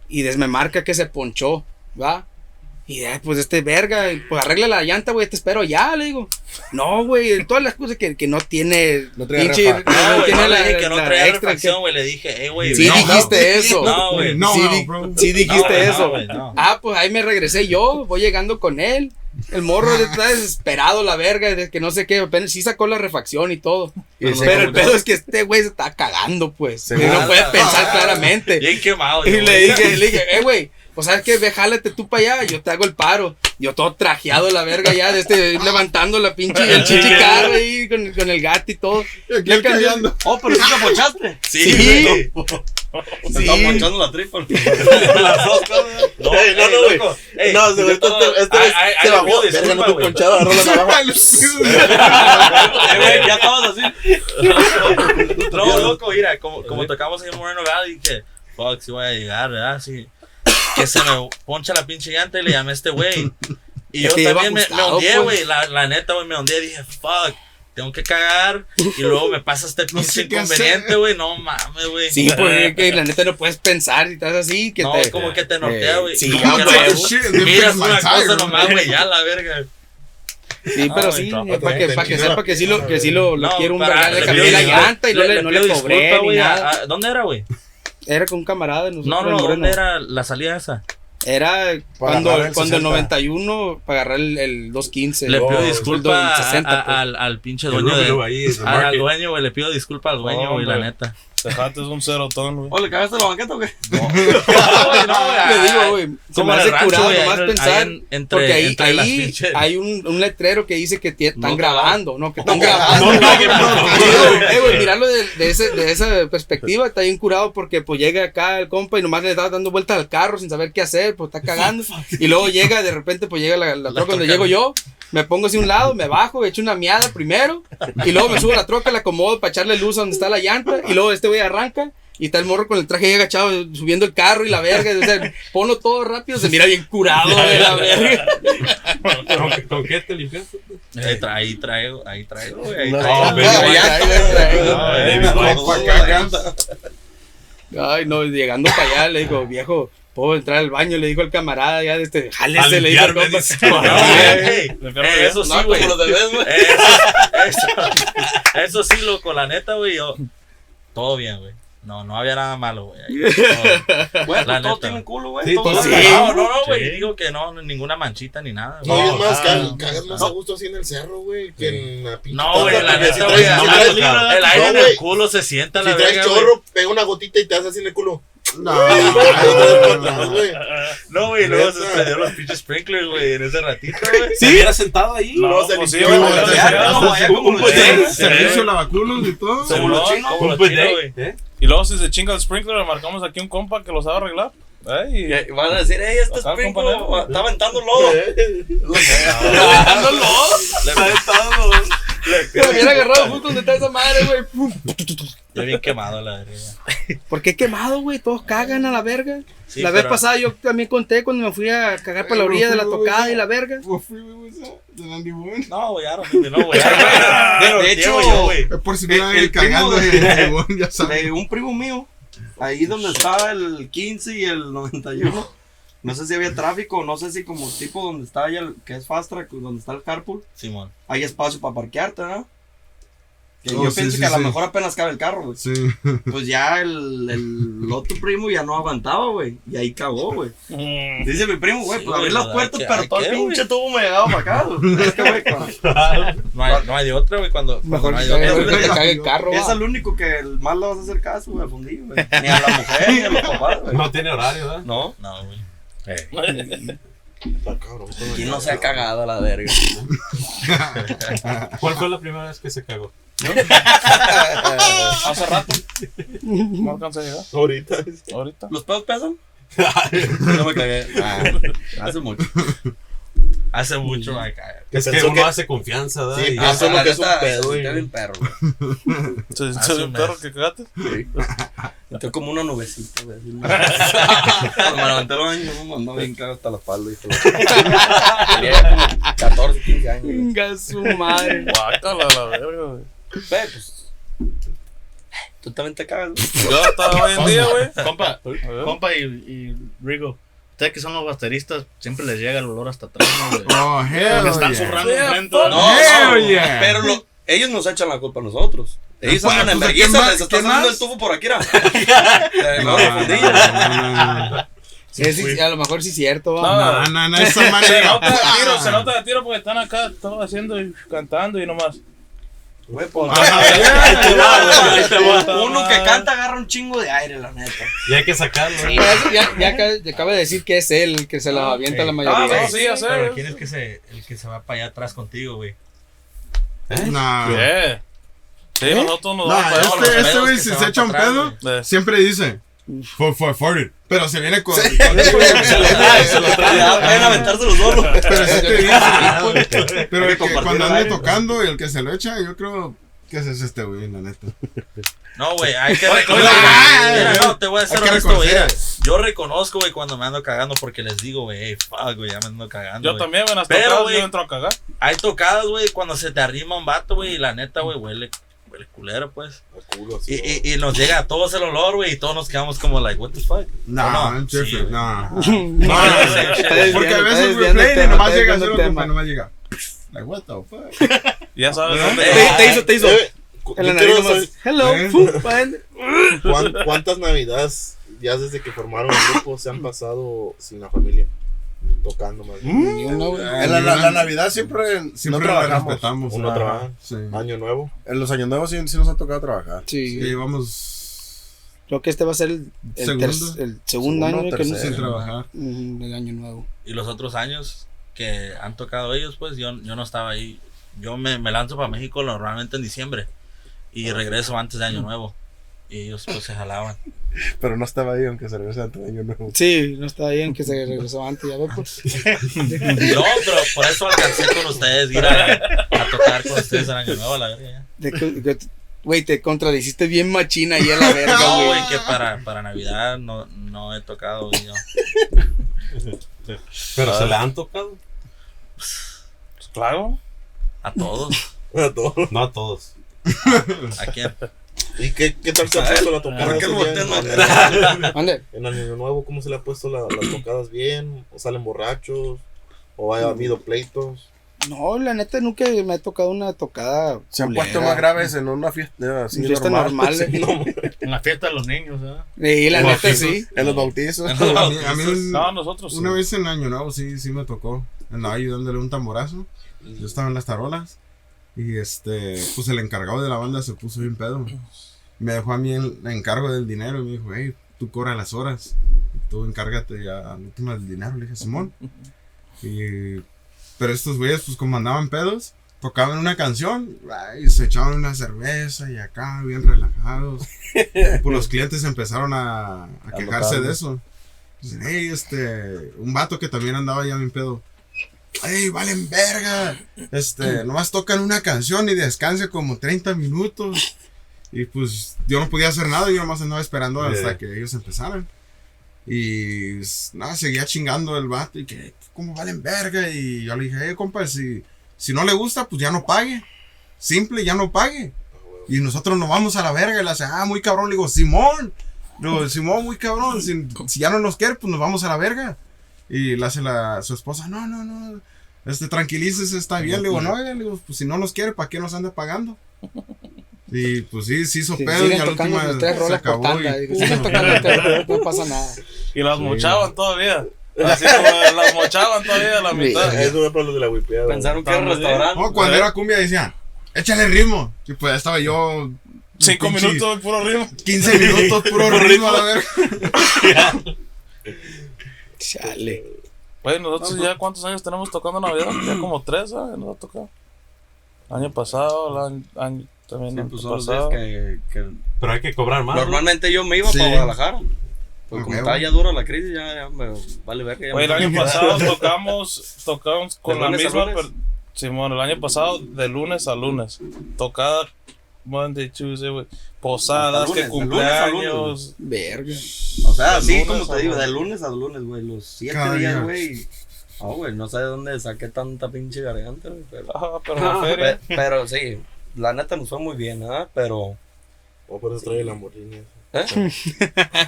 y des me marca que se ponchó, ¿va? Y eh, pues este verga, pues arregla la llanta, güey, te espero ya, le digo. No, güey, todas las cosas que, que no tiene. No trae pinche- refa. No, güey, tiene no le la- dije que no traía extra refacción, güey. Le dije, eh, güey. Sí no, dijiste eso. No, güey. No, sí, no, di- bro. sí dijiste No, güey, no, eso. Ah, pues ahí me regresé yo, voy llegando con él. El morro está desesperado, la verga, de que no sé qué, apenas sí sacó la refacción y todo. Y Pero el pedo es que este güey se está cagando, pues. Se y no puede pensar claramente. Bien quemado. Y le güey. dije, le dije, eh, güey, pues sabes qué, ve, jálate tú para allá, yo te hago el paro. Yo todo trajeado la verga ya, de este, levantando la pinche, el chichicarro ahí con, con el gato y todo. Aquí cambió- callando. Oh, pero sí te ponchaste. Sí, Sí. güey. Se está ponchando la tripa. Las dos cosas. No, Ey, no, no, güey. No, todo- este, este Ay, es- ay, se bajó. Verga, no te la ya estabas así. No, loco, mira, como, como tocamos en Moreno Gado, dije, fuck, si voy a llegar, ¿verdad? Sí. Que se me poncha la pinche llanta y le llamé a este güey. Y yo también me, me hundí, pues. güey. La, la neta, güey, me hundí y dije, fuck. Tengo que cagar y luego me pasa este No pinche sé qué inconveniente, güey. No mames, güey. Sí, pues es que la neta no puedes pensar y estás así, que no, te. como que te nortea, eh, güey. sí, como ya, güey. miras una cosa nomás, güey, ya la verga. Sí, pero No, sí, güey, para que, pa' que sepa que sí lo, que sí lo, lo No, quiero un vergal, le cambié la llanta y no le, no le cobré disculpa, ni nada. a- ¿Dónde era, güey? Era con un camarada de nosotros. No, no. ¿dónde era la salida esa? Era cuando, el cuando el 60. 91 para agarrar el, el 215. Le pido el disculpa a- 60, a- pues. al, al pinche dueño de. Al, dueño, güey, le pido disculpa al dueño, güey, la Hombre. Neta. Dejaste un cerotón, güey. Oh, ¿le cagaste la banqueta o qué? No, güey, no, güey. Le digo, güey, se me hace rancho, curado güey, nomás pensar. ahí en- entre- porque ahí, entre ahí hay un, un letrero que dice que están No grabando, ¿no? Que están No grabando. No güey, eh, güey, mirarlo de, de, ese, de esa perspectiva está bien curado porque pues llega acá el compa y nomás le está dando vueltas al carro sin saber qué hacer, pues está cagando. Y luego llega, de repente pues llega la, la troca donde llego yo, me pongo así a un lado, me bajo, echo una miada primero y luego me subo a la troca, la acomodo para echarle luz a donde está la llanta y luego este güey arranca. Y está el morro con el traje ahí agachado, subiendo el carro y la verga. O sea, ponlo todo rápido, se mira bien curado de la verga. ¿Con, qué te limpiaste? Ahí, tra- ahí traigo, ahí traigo, ahí traigo. Ay, no, llegando para allá, le digo, viejo, ¿puedo entrar al baño? Le dijo el camarada, ya, este, jálese, A le dijo el compa. No. Eso sí, No, güey. Eso, eso, eso sí, loco, la neta, güey, yo. Todo bien, güey. No, no había nada malo, güey. todo. La neta. tienen culo, güey. Sí, todos pues sí. No, no, no, güey. Sí. Digo que no, ninguna manchita ni nada. No, güey. y es más, ah, cagas, más no. a gusto así en el cerro, güey, que en la pinche No, güey, la si neta, güey. traes- si El traes- aire, No, en el culo se sienta Si la traes verga, güey. chorro, pega una gotita y te haces así en el culo. No, no, güey. No, güey, luego se prendió los pinches sprinklers, güey, en ese ratito, güey. ¿Sí? ¿Hubiera sentado ahí? No, se pues güey, güey. güey, chinos. Sí. Servicio lavaculos y todo. Como los chinos, güey. ¿eh? Y luego si se chinga el sprinkler, le marcamos aquí un compa que lo sabe arreglar. ¿Eh? Y- Y van a decir, ey, este sprinkler está aventando lodo. Me hubiera agarrado justo donde está esa madre, güey. Ya bien quemado la verga. ¿Por qué quemado, güey? Todos cagan a la verga. Sí, la vez pero- pasada yo también conté cuando me fui a cagar para la orilla de la tocada y la verga. What freeway was that? The 91? No, güey, know, güey. De, De hecho. Es por si me El- cagando de de- 91, ya De saben. un primo mío, ahí donde estaba el 15 y el 91. No sé si había tráfico, no sé si como tipo donde está allá, el- que es Fast Track, donde está el carpool, Simón. hay espacio para parquearte, ¿no? Que Oh, yo sí, pienso sí, que a lo sí. mejor apenas cabe el carro, güey. Sí. Pues ya el, el otro primo ya no aguantaba, güey. Y ahí cagó, güey. Mm. Dice mi primo, güey, Sí, pues abrí las puertas, que- pero todo el pinche tubo me llegaba para acá, güey. Es que, güey, cuando- No hay, no hay de otra, güey, cuando. Mejor no hay de cague, otra. que cague el carro. es el único que el mal le vas a hacer caso, güey, al fundido, güey. Ni a la mujer, ni a los papás, güey. No tiene horario, ¿verdad? No. No, güey. Está cabrón, todo ¿Quién el no se ha cagado a la verga? ¿Cuál fue la primera vez que se cagó? Hace rato. No alcancé a llegar. Ahorita. Ahorita. ¿Los pedos pesan? No me cagué. Ah, hace mucho. Hace mucho, ay, ay, Es que uno que- hace confianza, ¿verdad? Sí, Y- ah, es lo que es un pedo, se bien perro. ¿Se Hace soy un un perro que cagaste? Sintió como una nubecita, güey. Cuando me levanté el baño, me mandó bien cagado hasta la espalda y todo. Tenía como 14, 15 años. Venga su madre. Guácala la verga, güey. Ve, pues. Tú también te cagas, güey. Yo hasta hoy en día, güey. Compa, compa y, y Rigo. Ustedes que son los bateristas, siempre les llega el olor hasta atrás, ¿no, güey? Oh, hell Porque están yeah. zurrando Yeah, enfrente. fuck. ¿no? No, Hell no, yeah. pero lo- ellos nos echan la culpa a nosotros. Ellos Pues, andan en pues, el tufo por aquí, era. Eh, No, no, no, fundillo. no, no, Sí, sí, a lo mejor sí es cierto. No, no, no, no, Se nota de tiro, se nota de tiro porque están acá todos haciendo y cantando y nomás. Güey, pues. Uno que canta agarra un chingo de aire, la neta. Y hay que sacarlo. Eso ya, ya acaba, ya acaba de decir que es él el que se lo avienta la Ah, mayoría. no, sí, ya sé. Pero ¿quién es que se, el que se va para allá atrás contigo, güey? No. Yeah. Sí, nosotros nos allá. este, este güey si se se echa un atrás, pedo, güey. siempre dice, for, for, for it. Pero se viene con. Se aventárselo solo. pero sí te dice. Pero Hay el que cuando ande tocando y el que se lo echa, yo creo que ese es este güey, la neta. No, güey, hay que reconocer. Mira, oye, no, te voy a que honesto, güey. Yo reconozco, güey, cuando me ando cagando porque les digo, güey, hey, fuck, güey, ya me ando cagando. Yo güey. también, ven, hasta Pero, güey. yo entro a cagar. Hay tocadas, güey, cuando se te arrima un vato, güey, y la neta, güey, huele, huele culero, pues. Culo, así, Y, y, y nos llega a todos el olor, güey, y todos nos quedamos como, like, what the fuck. No, ¿O no? Sí, no. No, no, sí, sí, Porque a veces está we desviando play el y nomás llega el compa, tema. nomás llega. Like, what the fuck? Ya sabes No, dónde. no, Te, te hizo, te hizo. Eh, En la nariz nomás. Hello. ¿Eh? ¿Cuántas navidades ya desde que formaron el grupo se han pasado sin la familia? Tocando más bien. Ni una, güey. En la, la- la Navidad siempre, Siempre no trabajamos. respetamos. Uno ajá. trabaja. Sí. Año nuevo. En los años nuevos sí, sí nos ha tocado trabajar. Sí. Sí, vamos Creo que este va a ser el, el, Segundo. ter- el segundo Segundo, año que no tercero. sin sé. trabajar. Ujú, el año nuevo. Y los otros años que han tocado ellos, pues yo, yo no estaba ahí. Yo me, me lanzo para México normalmente en diciembre y regreso antes de Año Nuevo. Y ellos pues se jalaban. Pero no estaba ahí, aunque se regrese antes de año nuevo. Sí, no está bien que se regresó antes, ya ves, pues. No, pero por eso alcancé con ustedes ir a, a tocar con ustedes en Año Nuevo, la verga. Güey, te contradiciste bien machina ahí a la verga, No, güey. güey, que para, para Navidad no, no he tocado yo. Pero se le han tocado. Pues claro. A todos. A todos. No a todos. ¿A quién? ¿Y qué, qué tal se ha puesto la tocada? ¿Por qué ese lo día voltean, en, en Año Nuevo? ¿Cómo se le ha puesto la- las tocadas bien? ¿O salen borrachos? ¿O ha habido pleitos? No, la neta nunca me ha tocado una tocada. Se han puesto más graves en una fiesta así Fiesta normal. normal. eh. En la fiesta de los niños, ¿verdad? Sí, la neta fiestas. sí. En los bautizos. A mí, a mí un- No, nosotros sí. una vez en Año Nuevo sí, sí me tocó. Andaba ayudándole un tamborazo. Yo estaba en las tarolas. Y este, pues el encargado de la banda se puso bien pedo. Me dejó a mí el encargo del dinero y me dijo, hey, tú cobra las horas. Tú encárgate ya al último del dinero. Le dije, Simón. Y, pero estos güeyes, pues como andaban pedos, tocaban una canción y se echaban una cerveza y acá, bien relajados. Y, pues los clientes empezaron a, a quejarse de eso. Dicen, hey, este, un vato que también andaba ya bien pedo. ¡Ey, valen verga! Este, nomás tocan una canción y descanse como 30 minutos. Y pues yo no podía hacer nada, yo nomás andaba esperando hasta Yeah. que ellos empezaran. Y s- nada, seguía chingando el vato y que, ¿cómo valen verga? Y yo le dije, eh, compa, si, si no le gusta, pues ya no pague. Simple, ya no pague. Y nosotros nos vamos a la verga. Y le hace, ah, muy cabrón. Le digo, Simón. Le digo, Simón, muy cabrón. Si, si ya no nos quiere, pues nos vamos a la verga. Y le hace la, su esposa, no, no, no. Este, tranquilícese, está bien. Le digo, no, le digo, pues si no nos quiere, ¿para qué nos anda pagando? Y pues sí, sí hizo Sí, pedo. Y a la última se acabó. tanda. y- Siguen tocando tres no pasa nada. Y las mochaban todavía. Así como las mochaban todavía a la mitad. Eso es para los de la wipeada. Pensaron que era bien. restaurante. No, cuando era cumbia decían, échale ritmo. Y pues ya estaba yo. Cinco pinche minutos de puro ritmo. 15 minutos, puro ritmo, a la verga. Chale. Pues nosotros ya cuántos años tenemos tocando Navidad? Ya como tres, ¿sabes? Nos ha tocado. Año pasado, el año, año también Sí, pues son los días pasado. que, que Pero hay que cobrar más. ¿no? normalmente yo me iba Sí. para Guadalajara. Pues Ah, como está ya dura la crisis, ya, ya me vale ver que ya Oye, me el año pasado tocamos, tocamos con ¿De la misma. per- Simón, el año pasado de lunes a lunes. Tocada Monday, Tuesday, güey. Posadas, que cumpleaños. Verga. O sea, sí, lunes como te digo, de lunes a lunes, güey. Los siete Cada días, güey. No, güey, no sé de dónde saqué tanta pinche garganta, güey. Pero, Ah, pero la feria. pe- pero sí, la neta nos fue muy bien, ¿ah? Pero O por eso trae el Lamborghini.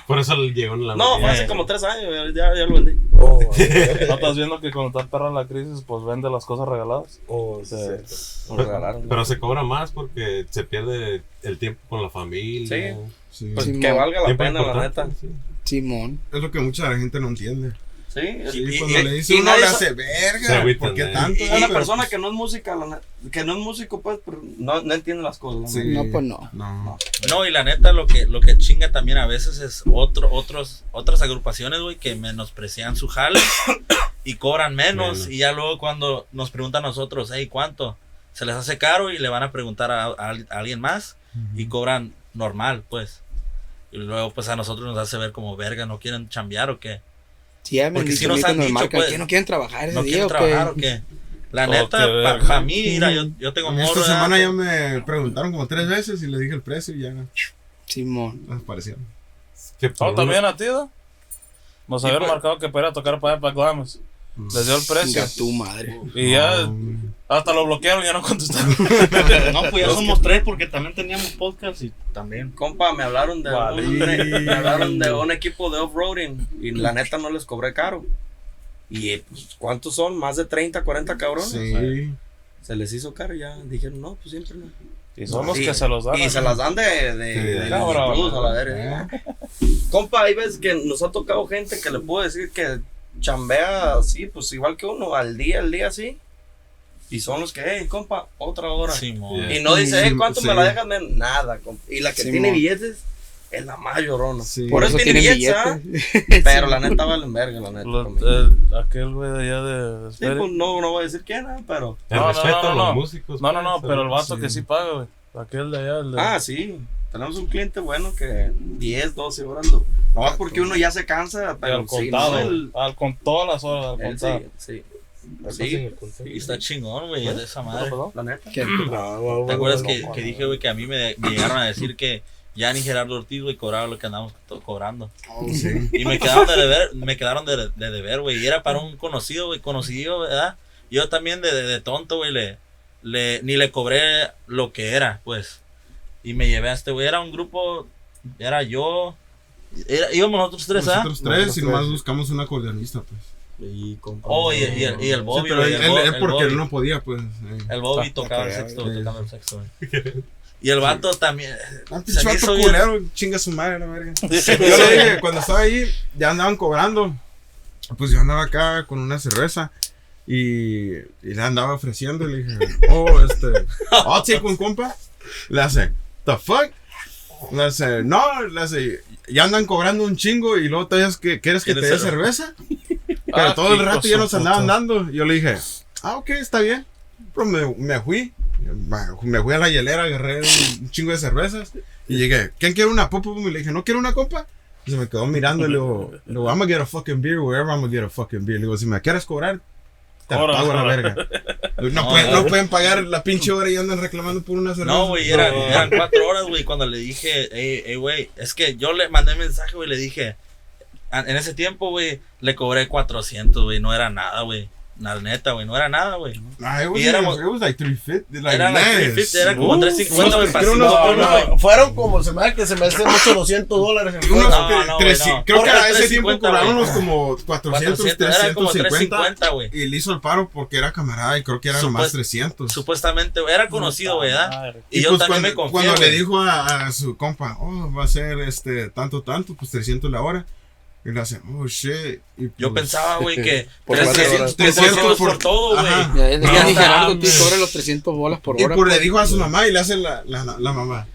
Por eso llegó en la No, fue Eh, hace como tres años, ya, ya lo vendí. Oh, ¿No estás viendo que cuando está perra la crisis, pues vende las cosas regaladas? oh, regalaron. Pero se cobra más porque se pierde el tiempo con la familia. Sí. Sí. Pues que valga la pena, la neta. sí. Simón. Es lo que mucha gente no entiende. Sí, Sí, y- cuando y- le dice y uno le hace verga. ¿Por qué tanto? Y una Pero- persona que no es música, la que no es músico, pues, no, no entiende las cosas. Sí. No, pues no. No. No, y la neta, lo que, lo que chinga también a veces es otro, otros, otras agrupaciones, güey, que menosprecian su jale y cobran menos. Menos. Y ya luego cuando nos preguntan a nosotros, hey, ¿cuánto? Se les hace caro y le van a preguntar a, a- a alguien más y cobran normal, pues. Y luego, pues a nosotros nos hace ver como verga, ¿no quieren chambear o qué? Sí, ya me Porque mí nos han dicho, marcan pues, que no quieren trabajar ese ¿No día quieren o trabajar o qué. qué? La Oh, neta, qué para verga. mí, mira, yo, yo tengo Esta morro. semana ¿verdad? ya me preguntaron como tres veces y le dije el precio y ya Simón. desaparecieron. Por Oh, también a ti, ¿no? Nos habían pues. marcado que para tocar para allá, para Glamis. Les dio el precio. Tu madre. Y ya No, hasta lo bloquearon y ya no contestaron. No, pues ya somos tres porque también teníamos podcast y también. Compa, me hablaron de Vale. un, me hablaron de un equipo de off-roading y la neta no les cobré caro. Y eh, pues, ¿cuántos son? Más de 30, 40 cabrones. Sí. Se les hizo caro y ya dijeron, no, pues siempre no. Y son los que se los dan. Y así. se las dan de, de, Sí, de a la verga. Compa, hay veces que nos ha tocado gente que le puedo decir que chambea así, pues igual que uno, al día, al día así. Y son los que, hey, compa, otra hora. Simón. Y no dice, hey, Sí, ¿cuánto me la dejas? Nada, compa. Y la que Sí, tiene mo. billetes es la más llorona. Sí. Por, eso, tiene billetes, ¿ah? Pero la neta valen verga, la neta. Los- eh, aquel güey de allá de. Sí, pues no, no voy a decir quién, ah, pero. El No, no, respeto no, a no. los músicos. No, no, no, pues, pero el vato sí. que sí paga, güey. Aquel de allá, el de. Ah, sí. Tenemos un cliente bueno que 10, 12 horas lo. No es porque uno ya se cansa, al pero sí, contado. no, el- al, con todas las horas, al contado. sí, sí. Sí. Y está chingón, güey, de esa madre. La neta. Güey, ¿Te acuerdas que, dije, güey, que a mí me, me llegaron a decir que ya ni Gerardo Ortiz, güey, cobraba lo que andamos to- cobrando? Oh, sí. Y me quedaron de deber, me quedaron de, de deber, güey. Y era para un conocido, güey, conocido, ¿verdad? Yo también de, de, de tonto, güey, le, le, ni le cobré lo que era, pues. Y me llevé a este, güey. Era un grupo, era yo, era, íbamos nosotros tres, ¿ah? Nosotros tres y nomás buscamos un acordeonista, pues. Y compa. Oh, y, y el, y el Sí, Bobby, pero el, él porque Bobby. él no podía, pues. eh. El Bobby Ah, tocaba el sexto, tocaba el sexto. Y el vato también. Ah, se pinche bien- culero, chinga su madre, la verga. Yo le dije, cuando estaba ahí, ya andaban cobrando. Pues yo andaba acá con una cerveza. Y, y le andaba ofreciendo. Y le dije, oh, este. I'll take one, compa. Le hace, ¿the fuck? Le hace, no, le hace, ya andan cobrando un chingo. Y luego es que, ¿quieres que te ¿Quieres dé cerveza? Pero Ah, todo el rato ya nos andaban dando. Yo le dije, ah, ok, está bien. Pero me, me fui. Me fui a la hielera, agarré un, un chingo de cervezas. Y llegué, ¿quién quiere una popa? Y le dije, ¿no quiero una copa? Y se me quedó mirando y le digo, I'm gonna get a fucking beer wherever I'm gonna get a fucking beer. Le digo, si me quieres cobrar, te la pago a la verga. No, No, pueden, no. pueden pagar la pinche hora y andan reclamando por una cerveza. No, güey, eran, eran cuatro horas, güey, cuando le dije, hey, hey, güey, es que yo le mandé mensaje, güey, le dije, en ese tiempo, güey, le cobré 400, güey, no era nada, güey, la neta, güey, no era nada, güey. Ah, it was, Y éramos- it was like 350. Like Era like less. 350, era como Uh, 350, güey, No, fueron como, se me hace que se me hace mucho 200 dólares. en unos. No, tre- no, güey, treci- no. Creo que Era a ese tiempo 350, cobraron unos como 400, 400, era como 350. 350, güey. Y le hizo el paro porque era camarada y creo que era Supuest- más 300. Supuestamente, güey, era conocido, güey, ¿verdad? Y, yo pues también cuando, me confié, cuando le güey. dijo a, a su compa, oh, va a ser este tanto, tanto, pues 300 la hora. Y le hace, oh shit. Y Yo pues, pensaba, güey, que Por 300, 300 por, por- por todo, güey. Ya, ya, No, ni Gerardo tú cobra los 300 bolas por Y hora. pues le pues. dijo a su mamá y le hace la, la, la, la mamá,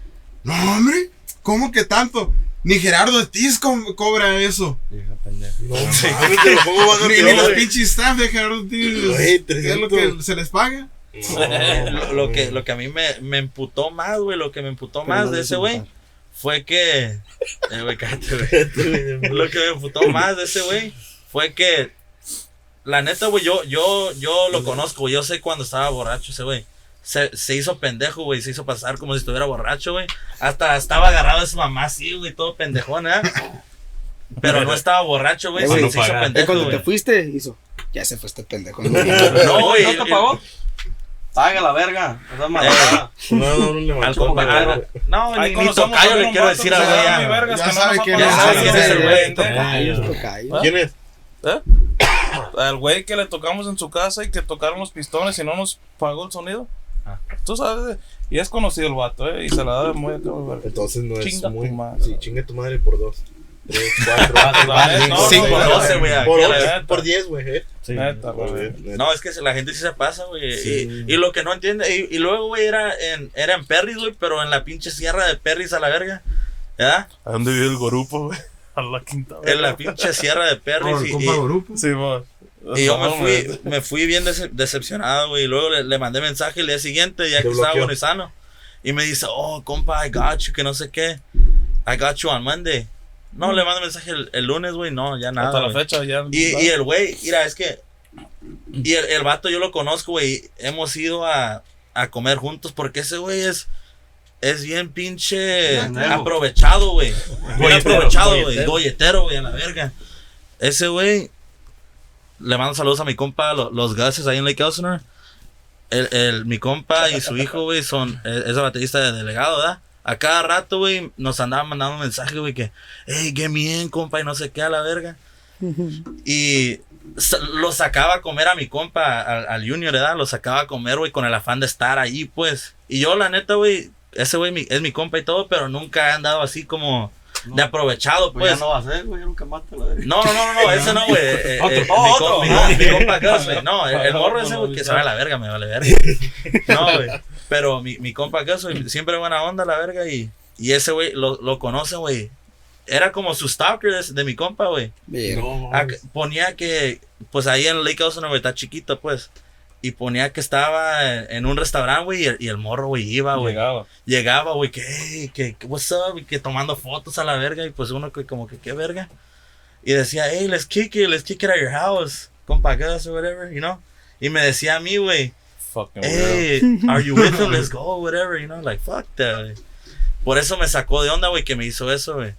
no hombre, ¿cómo que tanto? Ni Gerardo Ortiz co- cobra eso. Vieja pendeja. No mames, pero ¿cómo van a Ni, ni los pinches staff de Gerardo Ortiz. ¿Es lo que 300. se les paga? lo, lo que, lo que a mí me, me emputó más, güey, lo que me emputó más no de ese güey. Fue que. Eh, cállate. Lo que me emputó más de ese güey fue que. La neta, güey, yo, yo, yo lo conozco, güey. Yo sé cuando estaba borracho ese güey. Se, se hizo pendejo, güey. Se hizo pasar como si estuviera borracho, güey. Hasta estaba agarrado de su mamá así, güey, todo pendejón, ¿eh? Pero no estaba borracho, güey. Se, hizo pendejo, cuando te fuiste, hizo. Ya se fue este pendejo. No, güey. ¿No te pagó? Paga la verga. Esa Eh. No, no, no, un al levantón, compa, güey. ah, no, ni, ni tocayo le quiero decir que a se llama güey. mi ya. Ya sabe quién es. Ya pagado. sabe quién es el güey. Tocayos. ¿Quién es? Al güey que le tocamos en su casa y que tocaron los pistones y no nos pagó el sonido. Ah. Tú sabes, y es conocido el vato, ¿eh? Y se la da de muy. Entonces no es Chinga muy. tu madre. Sí, chingue tu madre por dos. Tres, cuatro, Ah, no, cinco, por no, seis, doce, güey, eh. No, es que la gente sí se pasa, güey. Sí. Y, y lo que no entiende, y, y luego, güey, era en, era en Perris, güey, pero en la pinche sierra de Perris a la verga. ¿Ya? ¿A dónde vive el gorupo, güey? A la quinta, En la pinche sierra de Perris. Y, compa y- grupo. Sí, vos. y yo me fui, me fui bien dece- decepcionado, güey. Y luego le, le mandé mensaje el día siguiente, ya que estaba bloqueó. bueno y sano. Y me dice, oh, compa, I got you, que no sé qué. I got you on Monday. No, le mando mensaje el, el lunes, güey, no, ya nada. Hasta la güey. fecha ya. Y, y el güey, mira, es que. Y el, el vato yo lo conozco, güey. Hemos ido a, a comer juntos porque ese güey es. Es bien pinche aprovechado, güey. Bien aprovechado, güey. golletero. Golletero, güey, a la verga. Ese güey. Le mando saludos a mi compa, lo- los gases ahí en Lake Elsinore. El, el, mi compa y su hijo, güey, son. Es es el baterista de delegado, ¿verdad? A cada rato, güey, nos andaban mandando mensajes, güey, que, hey, me in, compa, y no sé qué a la verga. Y lo sacaba a comer a mi compa, al, al Junior, ¿verdad? Lo sacaba a comer, güey, con el afán de estar ahí, pues. Y yo, la neta, güey, ese güey es mi compa y todo, pero nunca he andado así como de aprovechado, Pues ya pues. no va a ser, güey. Ya nunca mata la verga. No, no, no, no, ese no, güey. Eh, Otro, eh, oh, mi, otro. mi com- mi compa Gus, güey. No, el, el morro ese, güey, que se va a la verga, me vale verga. No, güey. Pero mi, mi compa Gus, güey, siempre buena onda, la verga. Y, y ese, güey, lo, lo conoce, güey. Era como su stalker de, de mi compa, güey. Ponía que, pues ahí en Lake Elsinore, güey, está chiquito, pues. Y ponía que estaba en, un restaurante, güey, y, el- y el morro, güey, iba, güey. Llegaba. Llegaba, güey, que, hey, que, what's up, y que tomando fotos a la verga, y pues uno que como que, qué verga. Y decía, hey, let's kick it, let's kick it at your house, compa or whatever, you know. Y me decía a mí, güey, Fucking weirdo. hey, are you with him? Let's go, whatever, you know, like, fuck that, güey. Por eso me sacó de onda, güey, que me hizo eso, güey.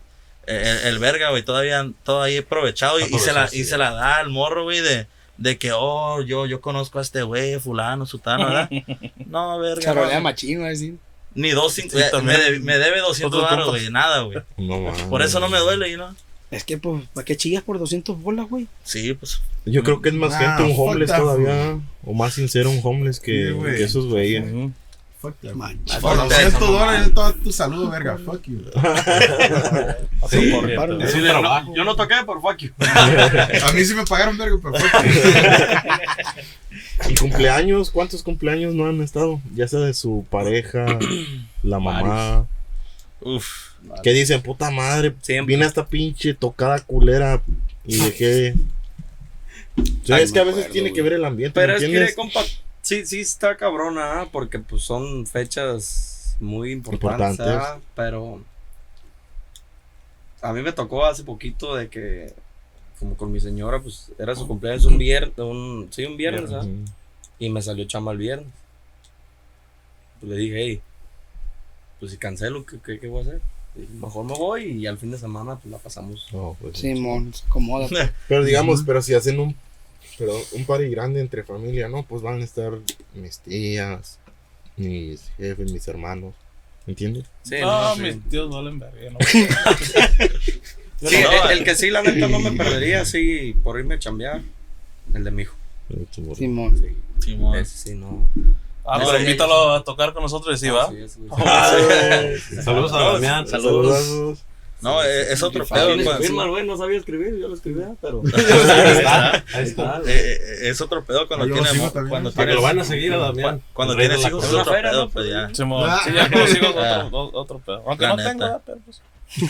El, el verga, güey, todavía, todavía aprovechado y, y se la, y se la da al morro, güey, de, de que, oh, yo, yo conozco a este güey, fulano, sutano, ¿verdad? No, verga. Charolea no. machino, va a decir. Ni dos, cinco, Sí, eh, me, debe- me debe 200 Otros baros, güey, nada, güey. No, mames. Por eso no me duele, you know. Es que, pues, ¿para qué chillas por 200 bolas, güey? Sí, pues. Yo creo que es más Nah, gente un homeless todavía. O más sincero un homeless que, Sí, güey. que esos güeyes. Ujú. Fuck that. Man, Por 200 dólares todo tu saludo, verga. Fuck you. Corriente, güey. Sí, yo, no, yo no toqué por fuck you. A mí sí me pagaron, verga, pero fuck you. ¿Y cumpleaños? ¿Cuántos cumpleaños no han estado? Ya sea de su pareja, la mamá. Uf. Que dicen, puta madre, Siempre. vine a esta pinche tocada culera y dejé. ¿Sabes Ay, que a veces acuerdo, tiene que ver el ambiente? Pero ¿me es que, compa, sí, sí está cabrona, porque pues son fechas muy importantes, Importantes. pero a mí me tocó hace poquito de que, como con mi señora, pues era su cumpleaños un viernes, un, sí, un viernes, ¿ah? Y me salió chamba el viernes. Pues le dije, hey, pues si cancelo, ¿qué, qué, qué voy a hacer? Mejor me voy y al fin de semana pues la pasamos. No, pues, Simón, se acomoda. Pero digamos, pero si hacen un, pero un party grande entre familia, ¿no? Pues van a estar mis tías, mis jefes, mis hermanos. ¿Me entiendes? Sí, No, no, sí. mis tíos valen verga, ¿no? Sí, No, el, el que sí, la neta, no me perdería así por irme a chambear, el de mi hijo. Simón. Sí, Simón. ese sí, no. Ah, pero sí. invítalo a tocar con nosotros y sí, ¿va? Sí, ese güey. Saludos a Damián. Saludos. No, eh, es otro Sí, pedo. Cuando- firma el güey, no sabía escribir, yo lo escribía, pero. Ahí está. Ahí está. Eh, eh, es otro pedo cuando tienes cuando Para que tienes lo van a seguir a Damián. cuando tienes hijos es otro feria, pedo, ¿no? pues ya. Ah. Sí, ya con los hijos Ah. otro, otro pedo. Aunque no tengo, ¿verdad? pero pues.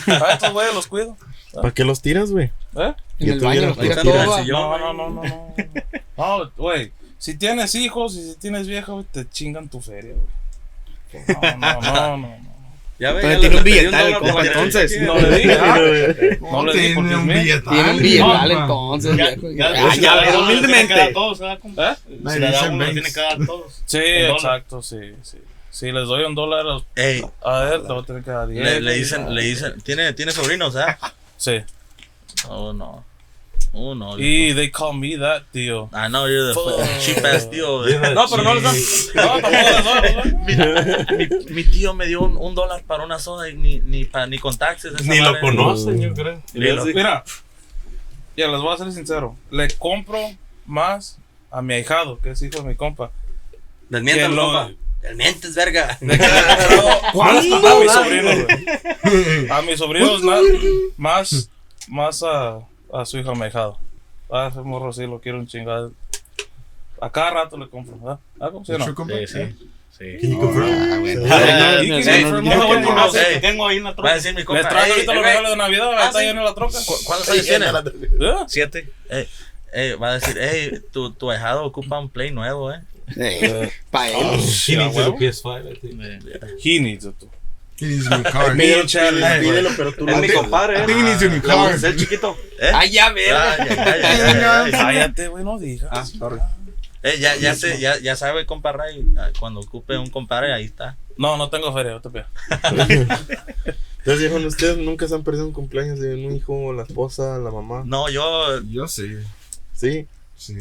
A estos güeyes los cuido. ¿Para qué los tiras, güey? ¿Eh? En Ya el baño los tiras No, no, no, no, no. No, güey. Si tienes hijos y si tienes vieja, güey, te chingan tu feria, güey. No, no, no, no. No. Ya ve, Pero ya tiene un billetal, dólar compa, entonces. No le dije, ah. No le di Tiene un mío. billetal, Tiene un billetal entonces, Ya, ya, Ah, si ya, le da pero uno, le tiene que humildemente. dar a todos. ¿Eh? Nadie Si le da dice uno, tiene que dar a todos. Sí, exacto, sí, sí. Si les doy un dólar, Ey, a ver, te voy a tener que dar 10. le, le dicen, le dicen, tiene, tiene sobrinos, ¿ah? Sí. Oh, no. Oh, no. Y they call me that, tío. I know you're the Fuck. cheap ass tío. No, pero no les dan. No, mi, mi tío me dio un, un dólar para una soda y ni, ni, pa- ni con taxes. esa Ni lo conocen, yo creo. Mira, ya les voy a ser sincero. Le compro más a mi ahijado, que es hijo de mi compa. Desmiéntalo, Que lo- compa. Desmientes, verga. A mis sobrinos. A mis sobrinos más, más a, a su hijo a mi ahijado. Ah, ese morro sí lo quiero un chingado. A cada rato le compro, ¿verdad? ¿Ah, cómo se ¿Hecho, llama? compa? Sí, sí. Sí. Ah. Ah, Sí, no, sí, sí, bueno, que tengo ahí en la Va a troca. decir mi Les compa. traigo "Ey, ahorita los regalos de Navidad, Ah, está lleno la troca. ¿cu- ¿Cuántos años tiene? ¿Eh? Siete. Va a decir, hey, tu, tu ahijado ocupa un play nuevo, eh. Eh, pa' él. He needs a huevo. PS5, I think. He needs it. He needs a new car. Me and Charlie. Pídelo, pero tú Es no mi compadre, I ¿eh? think he needs a new car. a hacer chiquito. ¿Eh? Ay, ya, verga. Cállate, güey, no digas. Ah, sorry. Eh, ya, ya, sé, ya, ya sabe, compa Ray, ah, cuando ocupe un compadre, ahí está. No, no tengo feria, yo te pido. Entonces, viejo, ¿ustedes nunca se han perdido un cumpleaños de un hijo, la esposa, la mamá? No, yo, Yo sí. Sí. Sí.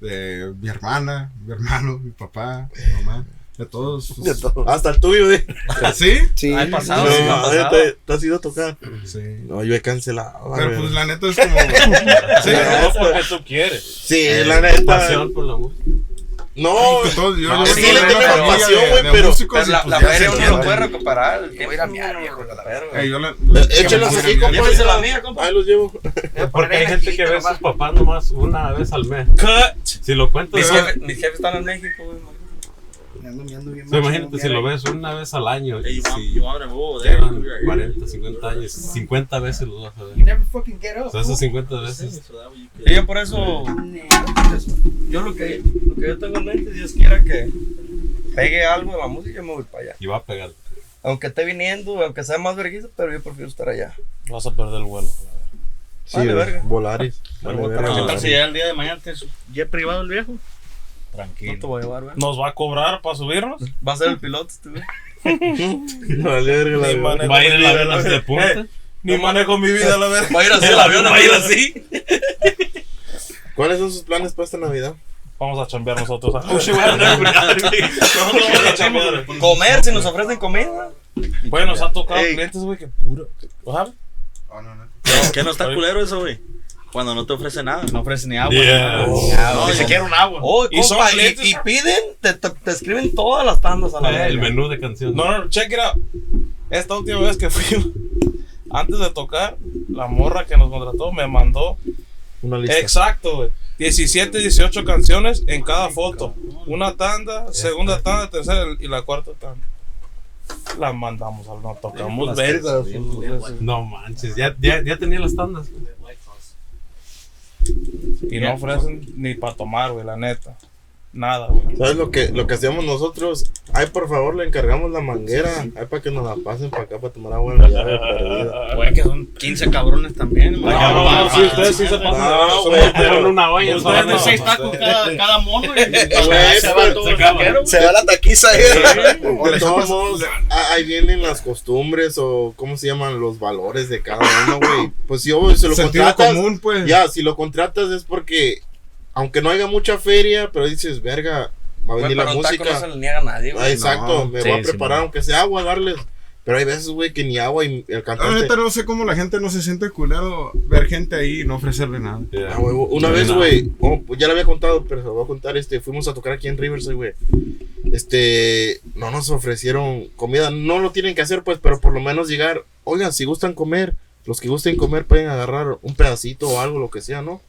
De mi hermana, mi hermano, mi papá, mi mamá. De todos. pues, Hasta el tuyo, de. ¿Sí? Sí. Hay pasado, No, sí ha pasado. te, te has ido a tocar. Sí. No, yo he cancelado. Pero pues la neta es como. sí, No porque tú quieres. Sí, la neta. Pasión por la música. No, que todos- yo- no, yo sí le tengo familia pasión, de- güey, de pero. músicos Pero la, pues, feria se uno no puede recuperar. El Voy a ir a miar, viejo, la verga. Eh, yo Échelos aquí, compa. La mía, compa. Ahí los llevo. Porque hay gente que ve a sus papás nomás una vez al mes. Cut. Si lo cuentas, Mis o jefes, mis jefes están en México, güey. Ando miando bien sea, machín, imagínate si lo ves una vez al año. Hey, Y you want, si you want there? llevan 40, 50 años, 50 veces los vas a You ver. never fucking get O up. sea, esas 50 veces. You Y yo por eso, yo lo que, lo que yo tengo en mente, Dios quiera que pegue algo de la música, yo me voy para allá. Y va a pegar. Aunque esté viniendo, aunque sea más vergüenza, pero yo prefiero estar allá. Vas a perder el vuelo. Sí, Vale, verga. Volaris. Vale, verga. ¿Qué tal si ya el día de mañana te jet privado el viejo? No te Tranquilo. voy a llevar, güey. ¿Nos va a cobrar para subirnos? Va a ser el piloto, este verga. manejo Va a ir mi en la vida, vela de punta. Ni manejo mi vida, la verdad. Va a ir así el avión, va a ir así. ¿Cuáles son sus planes para esta Navidad? Vamos a chambear nosotros. Comer, si nos ofrecen comida. Güey, nos ha tocado clientes, güey, que puro. ¿Sabes? Oh, no, no. ¿Qué no está culero eso, güey? Cuando no te ofrece nada. No ofrece ni agua. Yeah. No, ni siquiera un agua. Oh, Y son compa, y, clientes- y piden, te, te, te escriben todas las tandas a la Eh, El verga. menú de canciones. No, no, check it out. Esta última vez que fui, antes de tocar, la morra que nos contrató me mandó Una lista. Exacto, güey. 17, 18 canciones en cada foto. Una tanda, segunda tanda, tercera y la cuarta tanda. La mandamos al no tocamos vergas. No manches, ya, ya, ya tenía las tandas. Y no ofrecen ni para tomar, güey, la neta. Nada, güey. ¿Sabes lo que, lo que hacíamos nosotros? Ay, por favor, le encargamos la manguera. Ay, para que nos la pasen para acá para tomar agua en la llave perdida. Güey, que son 15 cabrones también. man. cabrón, No, sí, ustedes sí se pasan. No, güey, una olla. Ustedes de seis tacos cada, cada mono, Se va la taquiza ahí. O De todos modos, ahí vienen las costumbres o cómo se llaman los valores de cada uno, güey. Pues si yo se lo Sentido contratas, común, pues. ya, si lo contratas es porque, aunque no haya mucha feria, pero dices, verga, va a venir la taco música. no se le niega a nadie, Ah, güey. exacto, No, me sí, voy a sí, preparar no. aunque sea agua, darles. Pero hay veces, güey, que ni agua y el cantante. neta no sé cómo la gente no se siente culero ver gente ahí y no ofrecerle nada. Yeah. Ah, güey, una Sí, vez, no. güey, oh, pues ya le había contado, pero se lo voy a contar, este, fuimos a tocar aquí en Riverside, güey. Este, no nos ofrecieron comida, no lo tienen que hacer, pues, pero por lo menos llegar, oigan, si gustan comer, los que gusten comer pueden agarrar un pedacito o algo, lo que sea, ¿no?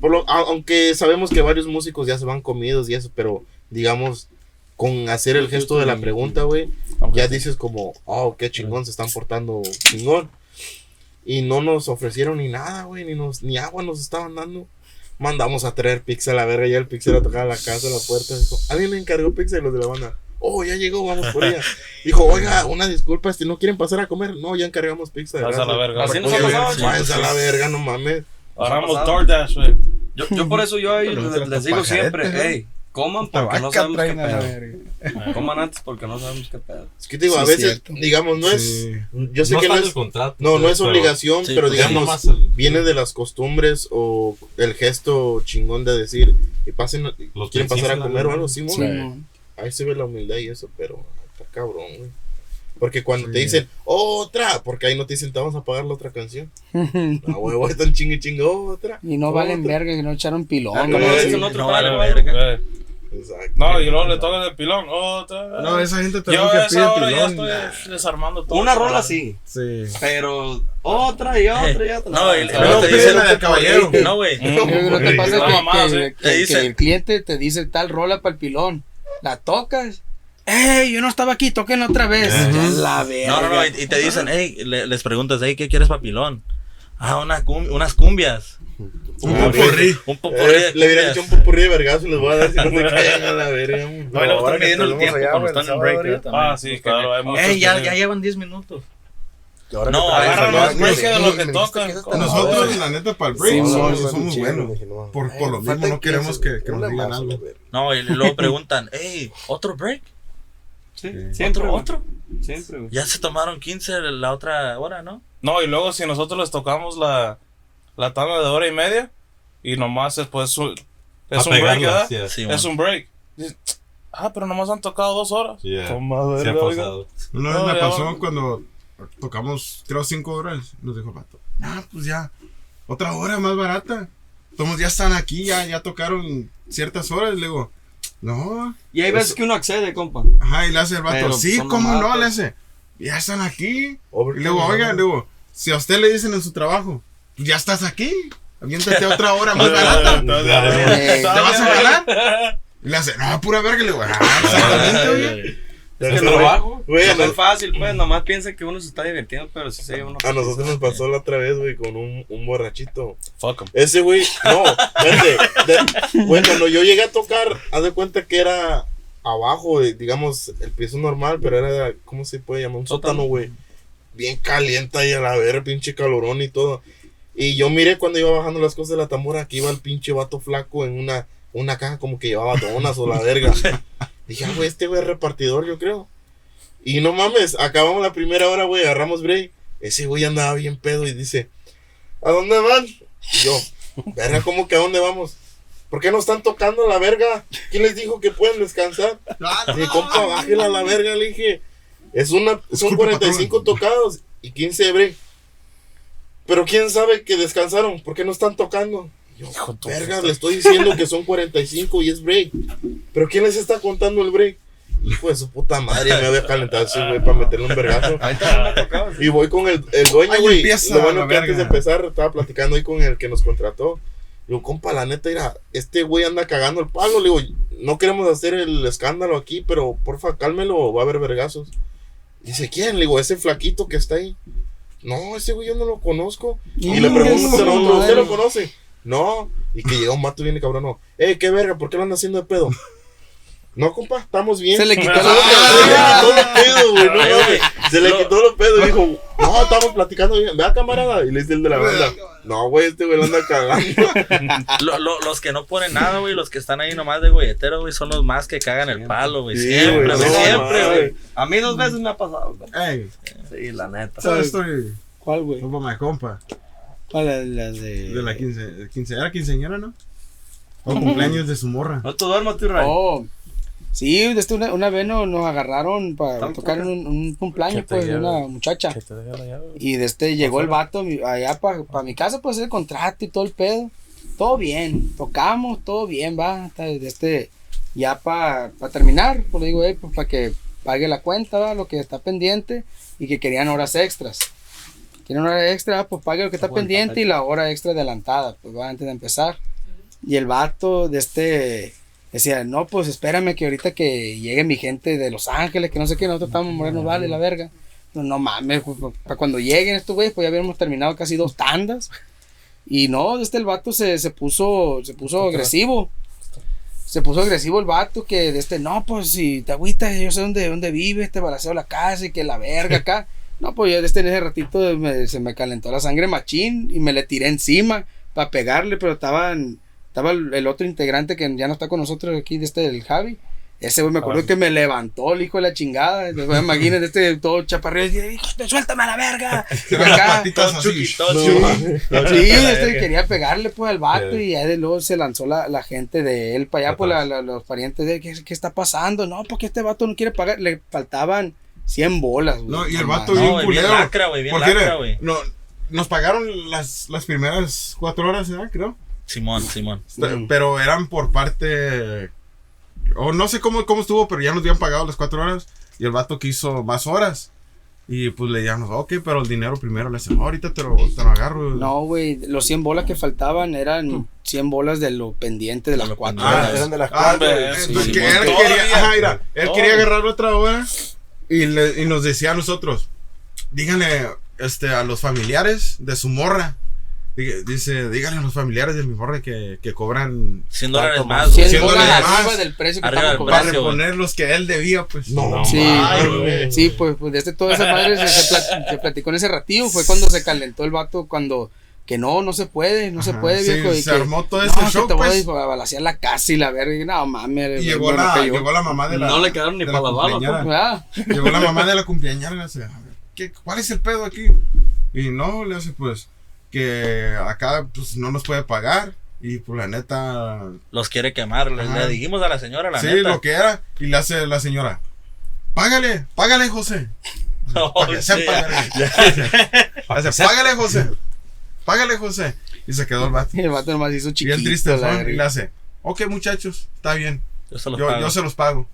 Por lo, a- aunque sabemos que varios músicos ya se van comidos y eso, pero digamos, con hacer el gesto de la pregunta, güey, ya dices como, oh, qué chingón, se están portando chingón. Y no nos ofrecieron ni nada, güey, ni, nos, ni agua nos estaban dando. Mandamos a traer pizza a la verga, ya el pixel a tocar a la casa, a la puerta. Dijo, alguien me encargó pizza y los de la banda. Oh, ya llegó, vamos por ella. Dijo, oiga, una disculpa, este, ¿no quieren pasar a comer? No, ya encargamos pizza. de Pasa la gracia". verga. Así nos ha pasado, chicos. váyanse a la verga, no mames. Agarramos. DoorDash, güey. Yo, yo por eso yo ahí les, les digo siempre, hey, Coman porque no sabemos qué a pedo. Coman antes porque no sabemos qué pedo. Es que te digo, a Sí, veces, cierto. digamos, no es. Sí. Yo sé no que no es. contrato. No, no es pero- obligación, sí, pero pues, digamos, el- viene de las costumbres o el gesto chingón de decir, y pasen, Los quieren pasar a comer o algo? Sí. Ahí se ve la humildad y eso, pero está cabrón, güey. Porque cuando Sí. te dicen, otra, porque ahí no te dicen, te vamos a pagar la otra canción. A huevo, están chingue chingue, otra. y no valen verga que no echaron pilón. Ah, ¿no? sí. No trago, vale algo. verga. Eh, Exacto. No, y luego le tocan el pilón. Otra. No, esa gente Yo también a que esa pide hora ya pilón. estoy desarmando todo. Una rola sí, Sí. pero otra y otra y otra. No, y- Ah, luego No, te dicen- la del caballero. No, güey. Yo creo que pasa La que, el cliente te dice tal rola para el pilón. La tocas. ¡Ey! Yo no estaba aquí, toquenla otra vez. Ya la verga. No, no, no. Y, y te dicen, hey, le- les preguntas, hey, ¿qué quieres papilón? Ah, una cum- unas cumbias. Un Ah, popurrí. Un popurrí de Eh, le cumbias. hecho un popurrí de vergazo y les voy a dar si no se caen a la verga. No, y luego ahora están que midiendo el tiempo allá, cuando están en break. Ah, sí, claro. Hay ya, ya llevan 10 minutos. Ahora No, acá, más break de lo que tocan. Nosotros, la neta, para el break, Sí, somos, buenos. no, Por- por lo mismo no queremos 15, que- que nos digan algo. No, y luego preguntan, hey, ¿otro break? Sí, siempre, ¿Otro? ¿Otro? Siempre, güey. Ya se tomaron 15 la otra hora, ¿no? No, y luego si nosotros les tocamos la, la tanda de hora y media y nomás después su- es A un break, ¿verdad? sí, Es man. un break. Ah, pero nomás han tocado dos horas. Yeah. Toma, Sí ha pasado. Una vez No, me pasó vamos. cuando tocamos, creo, cinco horas. Nos dijo el vato, ah, pues ya, otra hora más barata. Todos ya están aquí, ya, ya tocaron ciertas horas. Le digo, no. Y hay veces que uno accede, compa. Ajá, y le hace el vato, Pero sí, ¿cómo no? Le hace, ya están aquí. Overtime, Y luego, oiga, le digo, si a usted le dicen en su trabajo, "Pues ya estás aquí, aviéntate otra hora más barata. ¿Te vas a ganar? Y le hace, no, pura verga. Le digo, ah, exactamente, oye. Es que no- trabajo. Güey, No a, es fácil, pues. Nomás piensa que uno se está divirtiendo, pero si se lleva uno. a nosotros nos pasó la otra vez, güey, con un, un borrachito. Fuck 'em. Ese güey, no, de- Güey, cuando yo llegué a tocar, haz de cuenta que era abajo, digamos, el piso normal, pero era, ¿cómo se puede llamar? Un sótano, güey. Bien caliente ahí a la ver, pinche calorón y todo. Y yo miré cuando iba bajando las cosas de la tambora que iba el pinche vato flaco en una, una caja como que llevaba donas o la verga. Dije, ah, güey, este güey es repartidor, yo creo. Y no mames, acabamos la primera hora, güey, agarramos break. Ese güey andaba bien pedo y dice, ¿a dónde van? Y yo, verga, ¿cómo que a dónde vamos? ¿Por qué no están tocando la verga? ¿Quién les dijo que pueden descansar? Mi compa, bájela a la verga, le dije. Es una, son Disculpe, 45 tocados y 15 de break. Pero quién sabe que descansaron, ¿por qué no están tocando? Hijo verga, le estoy diciendo que son 45 y es break. Pero ¿quién les está contando el break? Hijo de su puta madre, me había calentado ese güey para meterle un vergazo. Y voy con el, el dueño, güey. Lo bueno que antes de empezar estaba platicando ahí con el que nos contrató. Digo, compa, la neta, mira, este güey anda cagando el palo. Le digo, no queremos hacer el escándalo aquí, pero porfa, cálmelo, va a haber vergazos. Dice, ¿quién? Le digo, ese flaquito que está ahí. No, ese güey yo no lo conozco. Y le pregunto su a otro, ¿usted lo conoce? No. Y que llega un mato bien cabrón. No. Eh, qué verga, ¿por qué lo anda haciendo de pedo? No, compa, estamos bien. Se le quitó Se la le quitó los pedos, güey. No. Se le quitó los pedos. Dijo, no, estamos platicando bien. Vea, camarada. Y le dice el de la banda. No, güey, este güey lo anda cagando. Lo- lo- los que no ponen nada, güey, los que están ahí nomás de golletero, güey, son los más que cagan el palo, güey. Sí, siempre, güey, no, siempre, güey. A mí dos veces me ha pasado, güey. Ey, Sí, la neta. esa story, ¿Cuál, güey? mi compa. ¿Cuál es la de.? De la quince, quince, era quinceañera, ¿no? O cumpleaños de su morra. No te duermas, tú, Ray. Oh. Sí, este, una, una vez nos, nos agarraron para tocar un, un cumpleaños, ¿Qué te pues, de una muchacha. Y de este llegó el vato mi- allá para mi casa, pues el contrato y todo el pedo. Todo bien, tocamos, todo bien, va. hasta De este, ya para terminar, pues le digo, eh, pues para que pague la cuenta, va, lo que está pendiente y que querían horas extras. Quieren horas extras, pues pague lo que está pendiente y la hora extra adelantada, pues va, antes de empezar. Y el vato de este decía, no, pues espérame que ahorita que llegue mi gente de Los Ángeles, que no sé qué, nosotros estamos morenos, vale, la verga. No, no mames, pues, para cuando lleguen estos güeyes, pues ya habíamos terminado casi dos tandas. Y no, este el vato se, se puso, se puso agresivo. Se puso agresivo el vato que de este, no, pues si te agüitas, yo sé dónde, dónde vives, te balaceo la casa y que la verga acá. No, pues yo este en ese ratito me- se me calentó la sangre machín y me le tiré encima para pegarle, pero estaban, estaba el, el otro integrante que ya no está con nosotros aquí, de este, el Javi. Ese güey me acuerdo que me levantó el hijo de la chingada. Imagínate este todo chaparrillo. y dije, "Hijo de- suéltame a la verga. Y Con las acá, patitas así. Sí, este quería pegarle pues al vato y ya de luego se lanzó la, la gente de él para allá, pues la- la- los parientes de él, ¿qué, qué está pasando? No, porque este vato no quiere pagar, le faltaban 100 bolas. güey. No, y el vato No, bien güey, bien culero. lacra, güey, bien Porque, lacra, güey. no, nos pagaron las, las primeras cuatro horas, ¿verdad? Creo. Simón, Simón. Mm. Pero eran por parte. O no sé cómo, cómo estuvo, pero ya nos habían pagado las cuatro horas. Y el vato quiso más horas. Y pues le dijimos, ok, pero el dinero primero. Le decimos, ahorita te lo, te lo agarro. No, güey, los 100 bolas que faltaban eran 100 bolas de lo pendiente de las 4 Ah, horas. eran de las Ah, cuatro. entonces, sí, que sí, él quería, ajá, mira, él quería agarrar otra hora y, le- y nos decía a nosotros, díganle este, a los familiares de su morra, dice, díganle a los familiares de mi morra que, que cobran 100 dólares más, más. güey. 100 100 bolas dólares arriba más. del precio que del cobrando. para reponer los que él debía, pues. No, Sí, Ay, güey. sí, pues, pues desde toda esa madre se, se plat- se platicó en ese ratillo, fue cuando se calentó el vato, cuando que no, no se puede, no se puede, sí, viejo. y se que, armó todo no, ese que show, te voy pues. a balasear la casa y la verga, y no mames. Y llegó bueno, la, llegó la mamá de la. No le quedaron ni para la bala, cumpleañera. ¿verdad? Llegó la mamá de la cumpleañera ¿qué, ¿cuál es el pedo aquí? Y no, le hace pues que acá pues no nos puede pagar y pues la neta, Los quiere quemar. Le, dijimos a la señora, la sí, neta. lo que era. Y le hace la señora, págale, págale José. Oh, sí, págale José, págale José. Y se quedó el vato. Y el vato nomás hizo chiquito. Bien triste, la ¿no? Y le hace, ok muchachos, está bien. Yo se los Yo, pago. yo se los pago.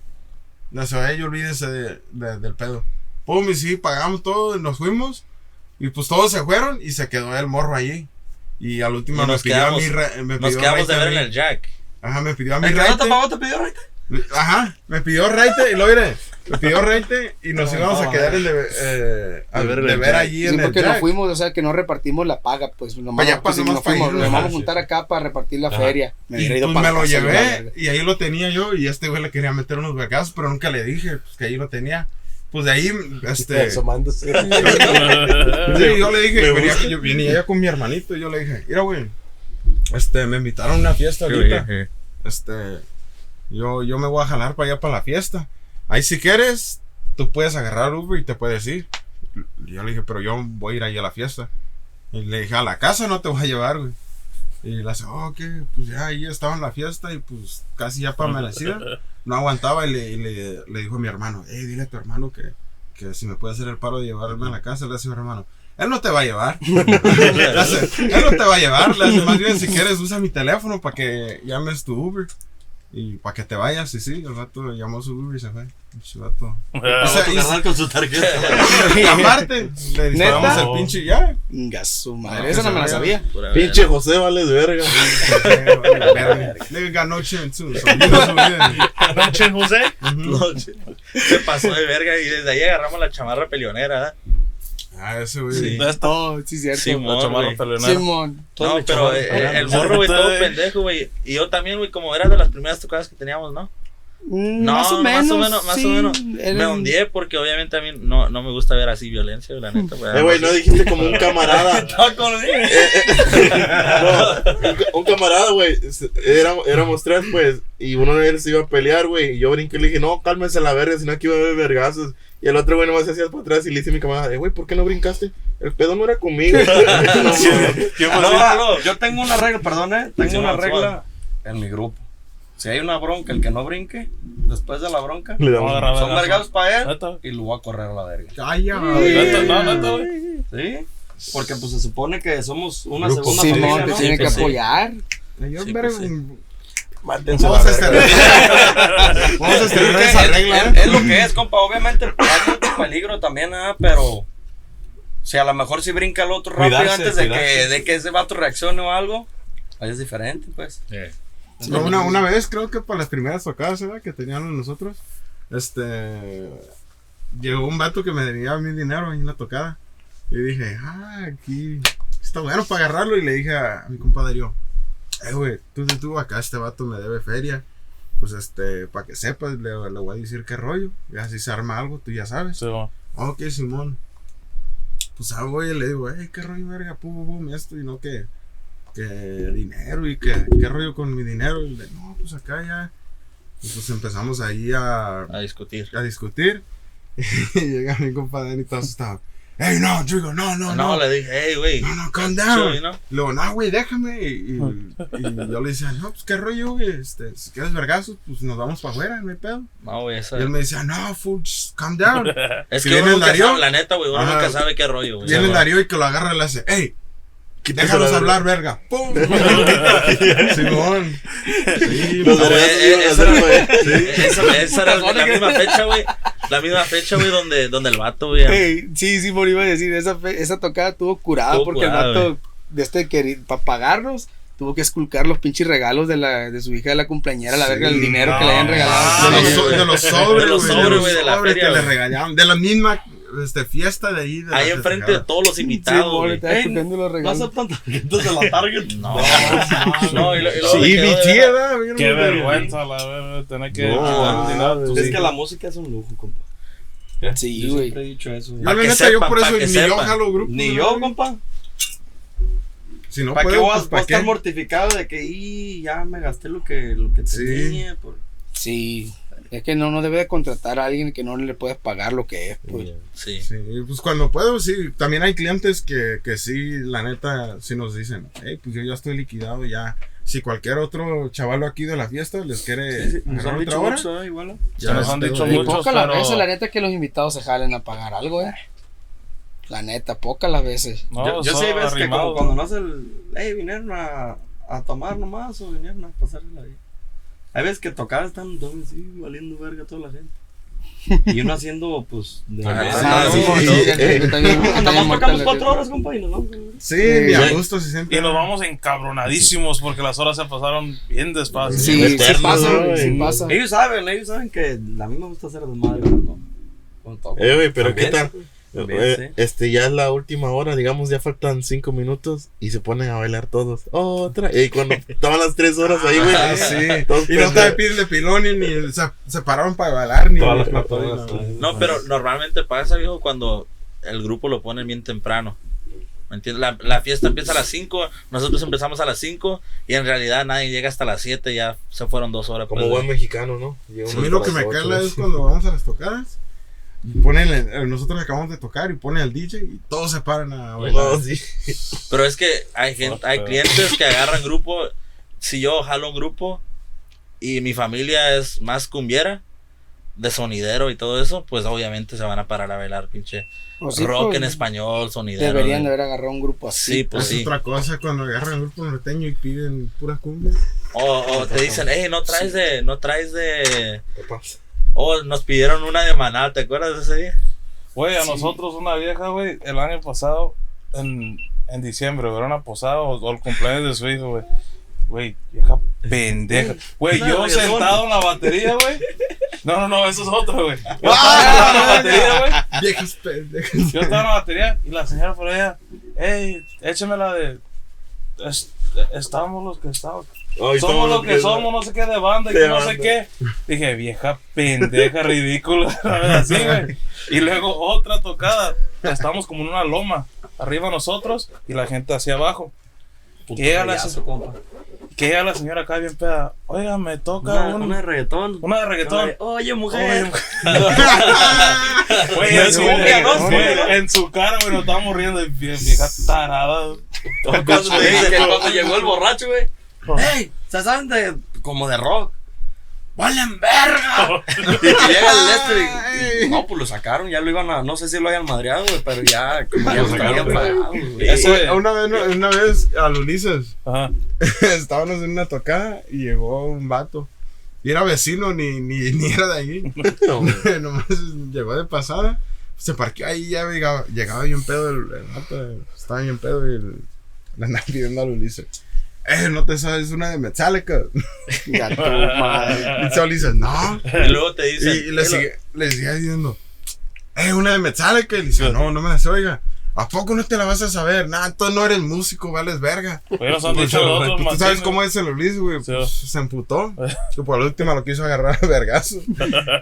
No sé, ellos olvídense de- de- del pedo. Pum, y sí, pagamos todo, y nos fuimos. Y pues todos se fueron y se quedó el morro allí. Y al último Y me nos pidió quedamos- a mí. re- me Nos pidió quedamos de ver en el Jack. Ajá, me pidió a mí ¿El te raite. pagó te pidió? Ajá, me pidió raite y lo iré. Me pidió raite y nos íbamos a quedar en de, eh, a- De ver de el ver allí Sí, en el porque no Jack. fuimos, o sea, que no repartimos la paga, pues nomás, Vaya, pues, nos fuimos, nos vamos a juntar acá para repartir la Ajá. feria. Me Y pues para me lo llevé y ahí lo tenía yo y este güey le quería meter unos vergazos, pero nunca le dije pues, que ahí lo tenía. Pues de ahí, este... Asomándose. Sí, yo le dije, venía, yo venía ya con mi hermanito y yo le dije, mira, güey, este, me invitaron a una fiesta ahorita. Este, yo, yo me voy a jalar para allá para la fiesta. Ahí si quieres, tú puedes agarrar Uber y te puedes ir. Yo le dije, pero yo voy a ir ahí a la fiesta. Y le dije, a la casa no te voy a llevar. Y le hace, oh, pues ya ahí estaba en la fiesta y pues casi ya para amanecida. No aguantaba y le, y le, dijo a mi hermano, hey, dile a tu hermano que, que si me puede hacer el paro de llevarme a la casa. Le hace a mi hermano, él no te va a llevar. Él no te va a llevar. Le hace, más bien si quieres usa mi teléfono para que llames tu Uber. Y para que te vayas, y sí, el rato llamó su Uber y se fue. Pinche vato. O sea, y- con su tarjeta. y aparte, le disparamos ¿Neta? el pinche ya. Inga su madre, No, esa no me la sabía. Pura Pinche José vale de verga. Nigga got no chin too. So you know who it is. Noche, José. Se pasó de verga y desde ahí agarramos la chamarra peleonera. ¿eh? Ah, ese güey. Sí. Oh, sí, cierto. Simón, La chamarra güey. peleonera. Simón. No, pero eh, el morro, güey, todo pendejo, güey. Y yo también, güey, como era de las primeras tocadas que teníamos, ¿no? Mm, No, más o menos. más o menos, más sí, o menos. Me hundí porque obviamente a mí no, no me gusta ver así violencia, la neta. Eh, güey, no dijiste como un camarada. Él. Eh, eh, no, un, un camarada, güey. Éramos, éramos tres, pues. Y uno de ellos se iba a pelear, güey. Y yo brinqué y le dije, no, cálmese la verga, si no aquí va a haber vergazos. Y el otro güey nomás se hacía para atrás y le dice a mi camarada, güey, ¿por qué no brincaste? El pedo no era conmigo. No, Sí, yo tengo una regla, perdón, eh, tengo Sí, una regla en mi grupo. Si hay una bronca, el que no brinque, después de la bronca, Le damos- son vergados para él Neta. y lo voy a correr a la verga. Neta, güey. ¿Sí? Porque pues se supone que somos una Grupo. segunda Simón, familia, te ¿no? tiene que pues sí. apoyar. Ay, yo, Sí, pues, sí. Mátense Vamos a estrenar. Vamos a Es, estrenar que esa es- regla, es- ¿eh? es lo que es, compa. Obviamente hay mucho peligro también, ¿ah? pero si a lo mejor si brinca el otro rápido Cuidarse, antes de que, de que ese vato reaccione o algo, ahí es diferente, pues. No, una, una vez creo que para las primeras tocadas ¿verdad? que teníamos nosotros, este llegó un vato que me debía mi dinero en la tocada. Y dije, ah, aquí está bueno para agarrarlo. Y le dije a mi compadre, yo, eh, güey, tú, tú, tú, acá este vato me debe feria. Pues este, para que sepas, le, le voy a decir qué rollo. Y así se arma algo, tú ya sabes. Sí, güey. Ok, Simón. Pues ah, güey, le digo, hey, qué rollo, verga, pum, pum, pum, esto y no que. que dinero y que, qué rollo con mi dinero. Y le, no, pues acá ya. Y pues empezamos ahí a, A discutir. a discutir. Y llega mi compadre y todo asustado. Hey, no, yo digo, no, no, No, no. le dije, hey, güey. No, no, calm down. you know? No, güey, déjame. Y, y- y yo le decía, no, pues qué rollo, güey. Este, si quieres vergazos, pues nos vamos para afuera, no hay pedo. No, güey, eso Y él me decía, no, fool, just calm down. Es que uno nunca Darío- sabe, la neta, güey, uno Ajá. nunca sabe qué rollo, güey. Viene Darío y que lo agarra y le hace, hey, déjanos la hablar, verga. ¡Pum! Simón. Sí, Los No, güey, vergazos eh, iban a eso hacer, era-. Esa, esa era la misma fecha, güey. La misma fecha, güey, donde, donde el vato, güey. Ey, sí, sí, me iba a decir, esa, fe- esa tocada tuvo curada Tuvo porque curada, el vato, de este que para pagarnos, tuvo que esculcar los pinches regalos de, la, de su hija de la cumpleañera, la Sí, verga, el dinero que no, le hayan regalado. De los, Sí, so- güey. de los sobres, De los güey, sobres, güey, de la sobres feria, que le regañaban. De la misma este, fiesta de ahí. De la Ahí enfrente de todos los Sí, invitados, estaba Ey, los No regalos. aceptan tarjetas de la Target. No, no, y lo- y luego Sí, mi tía. Bien, Qué vergüenza, la verdad, tener que No, Es que la música es un lujo, compa. Sí, Yo güey. siempre he dicho eso. Yo, la neta, por eso ni yo jalo grupos. Ni yo, compa. Si no ¿Para qué a, pues, a ¿para estar mortificado de que y ya me gasté lo que, lo que Sí. tenía? Por... Sí, es que no, no debe de contratar a alguien que no le puedes pagar lo que es, pues. Sí. Sí, pues cuando puedo, sí. También hay clientes que, que sí, la neta, sí nos dicen, hey, pues yo ya estoy liquidado, ya. Si cualquier otro chavalo aquí de la fiesta les quiere Nos agarrar han otra dicho hora, mucho, ¿eh? igual. ya nos han pedo dicho mucho. pocas las pero- veces, la neta, que los invitados se jalen a pagar algo, eh. La neta, pocas las veces. No, yo, yo sí hay veces que como cuando no hace el... Hey, vinieron a, a tomar nomás o vinieron a pasársela ahí. Hay veces que tocar están todos así, valiendo verga a toda la gente. Y uno haciendo, pues... De Ah, sí, sí, sí, Eh, tocamos cuatro horas, compa, y nos vamos. Sí, ni a Sí. gusto, si siempre. Y nos vamos encabronadísimos porque las horas se pasaron bien despacio. Sí, pasa, ¿no? pasa. Ellos saben, ellos saben que a mí me gusta hacer desmadre cuando, cuando toco. Eh, güey, pero ¿qué tal? Eh, sí. Este, ya es la última hora, digamos, ya faltan cinco minutos y se ponen a bailar todos. Otra. Y cuando estaban las tres horas ahí, güey. Ah, sí. todos Y no te piden de pilón ni, ni se, se pararon para bailar ni Todas las no. No, pero normalmente pasa, viejo, cuando el grupo lo pone bien temprano. ¿Me entiendes? La, la fiesta empieza a las 5, nosotros empezamos a las 5 y en realidad nadie llega hasta las 7, ya se fueron dos horas. Como pues, buen mexicano, ¿no? Llega A mí lo que me las cae ocho. la es cuando vamos a las tocadas. Y Ponen, el- nosotros acabamos de tocar y pone al DJ y todos se paran a bailar. No, sí. Pero es que hay gente, hay clientes que agarran grupo. Si yo jalo un grupo y mi familia es más cumbiera, de sonidero y todo eso, pues obviamente se van a parar a bailar pinche sí, rock pues, en español, sonidero. Deberían de haber agarrado un grupo así. Sí, pues es sí. otra cosa cuando agarran el grupo norteño y piden pura cumbia. O, o te dicen, hey, no traes de, no traes de. ¿Qué pasa? Oh, nos pidieron una de maná, ¿te acuerdas de ese día? Güey, a nosotros una vieja, güey, el año pasado, en, en diciembre, güey, era una posada o, o el cumpleaños de su hijo, güey. Güey, vieja pendeja. Güey, yo reggaetón. sentado en la batería, güey. No, no, no, eso es otro, güey. Yo estaba sentado en la batería, güey. Viejas pendejas. Yo estaba en la batería y la señora por allá, hey, échame la de. es- estamos los que estamos. Ay, somos lo que somos, no sé qué de banda y De que no sé qué. Dije, vieja pendeja, ridícula. Así, güey. Y luego otra tocada. Estamos como en una loma. Arriba nosotros y la gente hacia abajo. Puto Llega la, payaso, compa. que llega la señora acá bien peda. Oiga, me toca Una, un- una de reggaetón. una de reggaetón. Oye, mujer. Güey, en, su, en su cara, güey, nos estábamos riendo. Vieja tarada. Que cuando llegó el borracho, güey. ¡Ey! ¿Se saben de. como de rock? ¡Valen verga! y llega el Lester y. No, pues lo sacaron, ya lo iban a. No sé si lo hayan madreado, güey, pero ya. Como ya lo güey. Ese- Una vez, una vez al Ulises Ajá. estábamos en una tocada y llegó un vato. Y era vecino, ni, ni, ni era de ahí. Nomás llegó de pasada. Se parqueó ahí, ya llegaba, llegaba bien pedo el, el vato. Estaba bien pedo y le andaba pidiendo al Ulises. Eh, no te sabes una de Metallica. Ya tu madre. Y dice Ulises, no. Y luego te Y, dicen, y le, "Eh, sigue, le sigue diciendo, eh, una de Metallica. Y le dice, no, no me la sé, oiga. ¿A poco no te la vas a saber? Nah, tú no eres músico, vales verga. Nos han dicho los otros ¿Tú sabes cómo es el Ulises, güey? Sí. Pues, se emputó. Y por la última lo quiso agarrar a vergazo.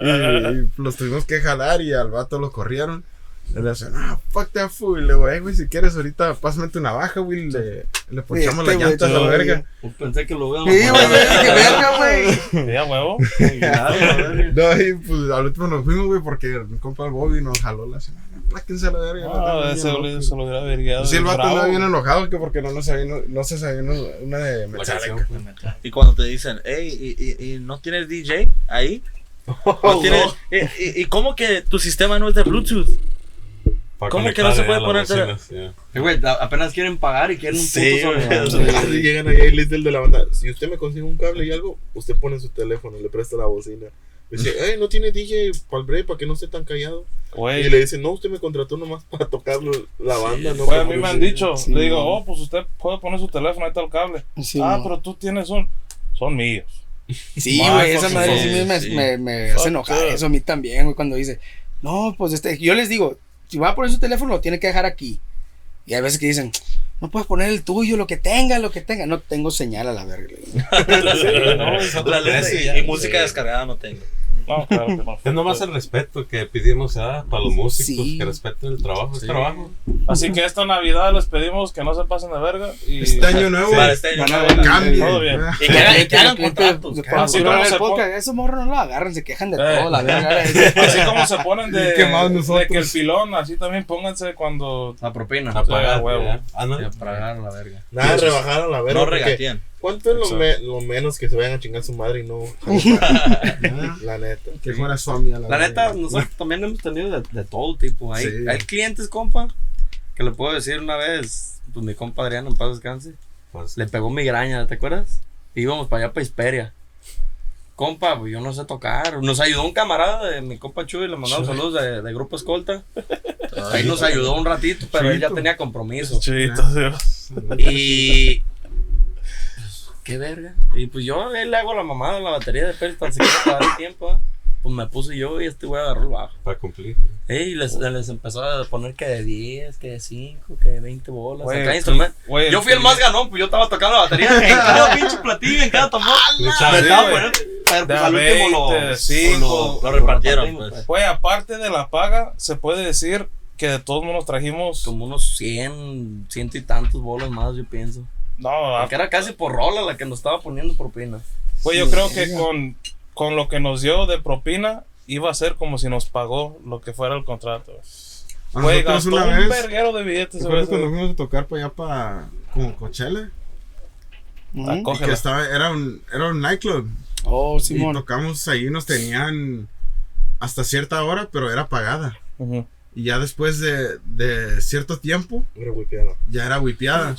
Y, y los tuvimos que jalar y al vato lo corrieron. Le hacen, ah, fuck that fool. Y le digo, eh, güey, si quieres ahorita pásame tu navaja, güey. Le, le ponchamos Este las llantas a la verga. Pues pensé que lo vean. Sí, güey, dije, verga, güey. Ya, huevo. No, y pues al último nos fuimos, güey, porque mi compa el Bobby nos jaló la semana. Pláquense a la verga. Ah, no, ese no, güey no, se lo hubiera vergueado. Sí, el vato andaba bien enojado que porque no, nos sabía, no, no se sabía una, una de Metallica. Y cuando te dicen, hey, ¿y, y, y no tienes DJ ahí? ¿No tienes, y, y- y cómo que tu sistema no es de Bluetooth? Para ¿Cómo que no se puede poner. Eh, güey, apenas quieren pagar y quieren un Sí, puto llegan ahí y le dice el de la banda, si usted me consigue un cable y algo, usted pone su teléfono le presta la bocina. Dice, hey, no tiene DJ para el break, para que no esté tan callado. Güey, Y le dice, no, usted me contrató nomás para tocar la banda. no güey, a mí me han dicho, Sí, le digo, oh, pues usted puede poner su teléfono, ahí está el cable. Sí, ah, man. pero tú tienes un. Son míos. Sí, güey, esa madre sí, sí me, sí. me, me hace enojar eso a mí también, güey, cuando dice, no, pues este, yo les digo, si va a poner su teléfono lo tiene que dejar aquí. Y hay veces que dicen, no puedes poner el tuyo, lo que tenga, lo que tenga. No tengo señal a la verga. digo. No, La letra y, ya. y música descargada no tengo. No, claro que no. Es nomás el respeto que pedimos ¿ah? para los músicos, Sí. que respeten el trabajo, es trabajo. Así que esta Navidad les pedimos que no se pasen de verga. Y Este año nuevo, Para este año. Todo bien. Ah, Y que hagan, que hagan contratos. Así como el se pon- podcast, Esos morros no lo agarran, se quejan de Eh. todo, la verga. Así como se ponen de, que el pilón, así también pónganse cuando. La propina. A pagar, huevo. Ah, a pagar la verga. Nada, rebajaron la verga. No porque regateen. ¿Cuánto es lo, Exacto. me- lo menos que se vayan a chingar su madre y no? la neta. Que fuera Swami a la La neta, nosotros también hemos tenido de, de todo tipo. Hay, Sí. hay clientes, compa, que le puedo decir una vez, pues mi compa Adrián, en paz descanse, Pues, le pegó migraña, ¿te acuerdas? Íbamos para allá, para Hisperia. Compa, pues yo no sé tocar. Nos ayudó un camarada de mi compa Chuy, le mandamos saludos de, de Grupo Escolta. Ahí nos ayudó un ratito, pero él ya tenía compromiso. Chivitos, Dios. Y. pues, Qué verga. Y pues yo eh, le hago la mamada a la batería de Pérez tan siquiera para el tiempo. ¿eh? Pues me puse yo y este güey agarró el bajo. para cumplir. Ey, y les, les empezó a poner que de 10, que de 5, que de 20 bolas. Güey, acá el instrumento. güey, Yo fui el más ganón, pues yo estaba tocando la batería en cada pinche platillo, en cada tambor. Me Sí, estaba poniendo. Pero pues a al último lo. 20, cinco, lo repartieron, repartimos, pues. Güey, aparte de la paga, se puede decir que de todos modos trajimos. Como unos 100, ciento y tantos bolas más, yo pienso. No, Porque era casi por rola la que nos estaba poniendo propina. Güey, yo creo que con, con lo que nos dio de propina iba a ser como si nos pagó lo que fuera el contrato. Güey, gastó una un vez, verguero de billetes. ¿te güey, acuerdas cuando fuimos a tocar para allá para como Coachella? Ah, Y que estaba, era un, era un nightclub. Oh, Y Simón. tocamos ahí, nos tenían hasta cierta hora, pero era pagada. Ujú. Y ya después de, de cierto tiempo, Era wipeada. ya era wipeada.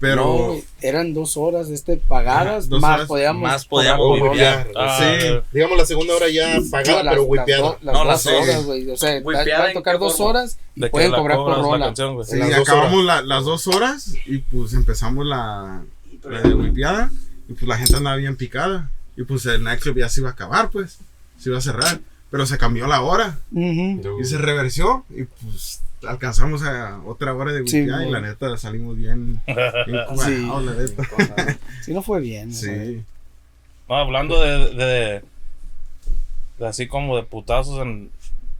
Pero No, güey, eran dos horas este, pagadas, Ajá, dos más horas, podíamos, más podíamos. Ah, Sí. Digamos la segunda hora ya pagada, las- pero las wipeada. do- Las No, dos las dos. horas, güey. O sea, van a ¿en tocar dos forma? horas y pueden la cobrar por la rola. canción, güey. sí, las acabamos la- las dos horas y pues empezamos la, la de wipeada. Y pues la gente andaba bien picada. Y pues el nightclub ya se iba a acabar, pues. Se iba a cerrar. Pero se cambió la hora. Y se reversió. Y pues alcanzamos a otra hora de Sí, y la neta salimos bien. bien Sí. cuajados, la neta. Sí, no fue bien. Sí. No, hablando de, de, de así como de putazos en,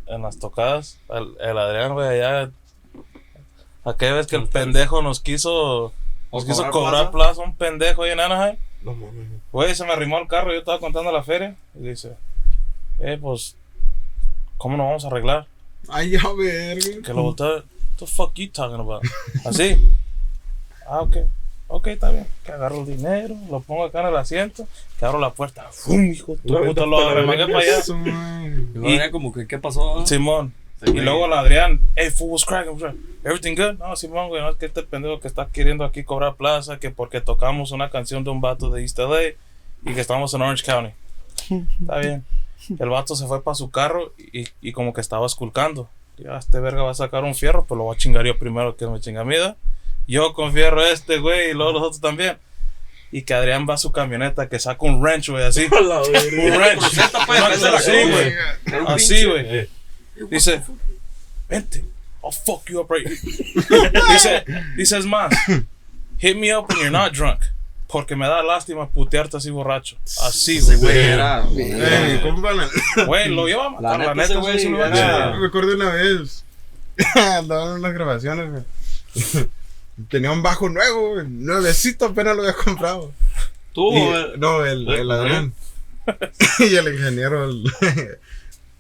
en las tocadas, el, el Adrián, güey, allá. Aquella vez que el pendejo nos quiso, nos quiso cobrar cobrar plaza, un pendejo ahí en Anaheim. No. Güey, se me arrimó el carro, yo estaba contando la feria. Y dice, eh, pues, ¿cómo nos vamos a arreglar? Ay, ya verga. Que lo volteé, what the fuck you talking about? Así. Ah, ok. Ok, está bien. Que agarro el dinero, lo pongo acá en el asiento, que abro la puerta. ¡Fum, hijo! Tu puta, lo para la arremangué verga. para allá. Y luego era como que, ¿qué pasó? Simón. Sí, Y luego el Adrián, hey, fool, what's cracking? Everything good? No, Simón, güey, no es que este pendejo que está queriendo aquí cobrar plaza, que porque tocamos una canción de un vato de East LA y que estamos en Orange County. Está bien. El vato se fue para su carro y, y como que estaba esculcando. Ya, este verga va a sacar un fierro, pues lo voy a chingar yo primero que me chinga mida. Yo con fierro este, güey, y luego los otros también. Y que Adrián va a su camioneta, que saca un wrench, güey, así. Un wrench. Pues, Así, güey. Así, pinche- güey. Eh, Dice, vente, I'll fuck you up right Dice, dice, es más, hit me up when you're not drunk. Porque me da lástima putearte así borracho. Así, güey. güey era. Eh, compa, la- Güey, lo iba a matar, la neta, güey a me acuerdo una vez. Andaba en unas grabaciones, güey. Tenía un bajo nuevo, güey. Nuevecito, apenas lo había comprado. Tú, Y- eh, no, el, el Adrián. y el ingeniero el-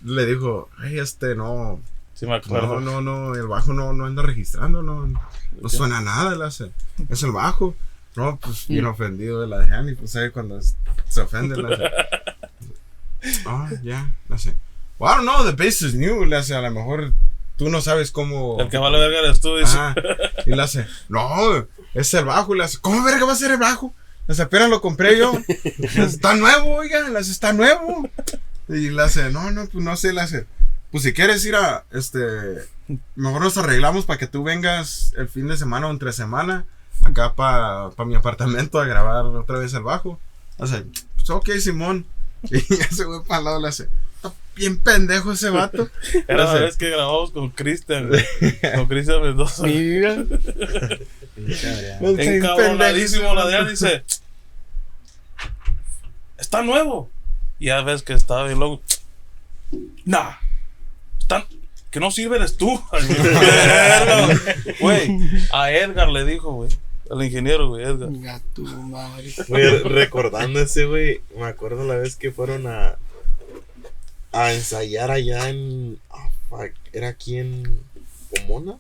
le dijo, ay, este, no, Sí, me acuerdo. no, no, no, el bajo no, no anda registrando, no, no suena a nada, él hace, es el bajo. No, pues bien ofendido el Adrián y pues ahí cuando es- se ofende, le hace, ah, ya, le hace, well, no, the bass is new, le hace, a lo mejor tú no sabes cómo... El que vale verga eres tú, dice. Y le hace, no, es el bajo. Y le hace, ¿cómo verga va a ser el bajo? Le hace, apenas lo compré yo. Está nuevo, oiga, le hace, está nuevo. Y le hace, no, no, pues no sé, le hace, pues si quieres ir a, este, mejor nos arreglamos para que tú vengas el fin de semana o entre semana acá para mi apartamento a grabar otra vez el bajo. Le hace, pues ok, Simón. Y ya se fue para el lado, le hace, está bien pendejo ese vato. Era la vez que grabamos con Cristian. Con Cristian Mendoza. Mira. Encabronadísimo la de él dice: Está nuevo. Y ya ves que estaba bien loco. Nah. Está- que no sirve eres tú. Güey, a Edgar le dijo, güey. Al ingeniero, güey, Edgar. Tu madre. Güey, recordando ese, güey, me acuerdo la vez que fueron a, a ensayar allá en. ah, fuck, ¿Era aquí en Pomona?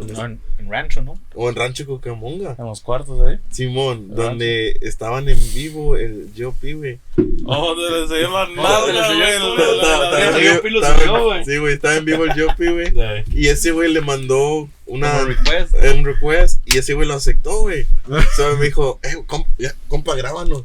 ¿Dónde no, en, en rancho, ¿no? O en Rancho Cucamonga. En los cuartos ahí. Simón, donde estaban en vivo el Jopi, güey. Oh, donde nalga, enseñó güey. Sí, güey, estaba en vivo el Jopi, güey. Y ese güey le mandó una, Como request. un request y ese güey lo aceptó, güey. So me dijo, eh, compa, ya, compa, grábanos.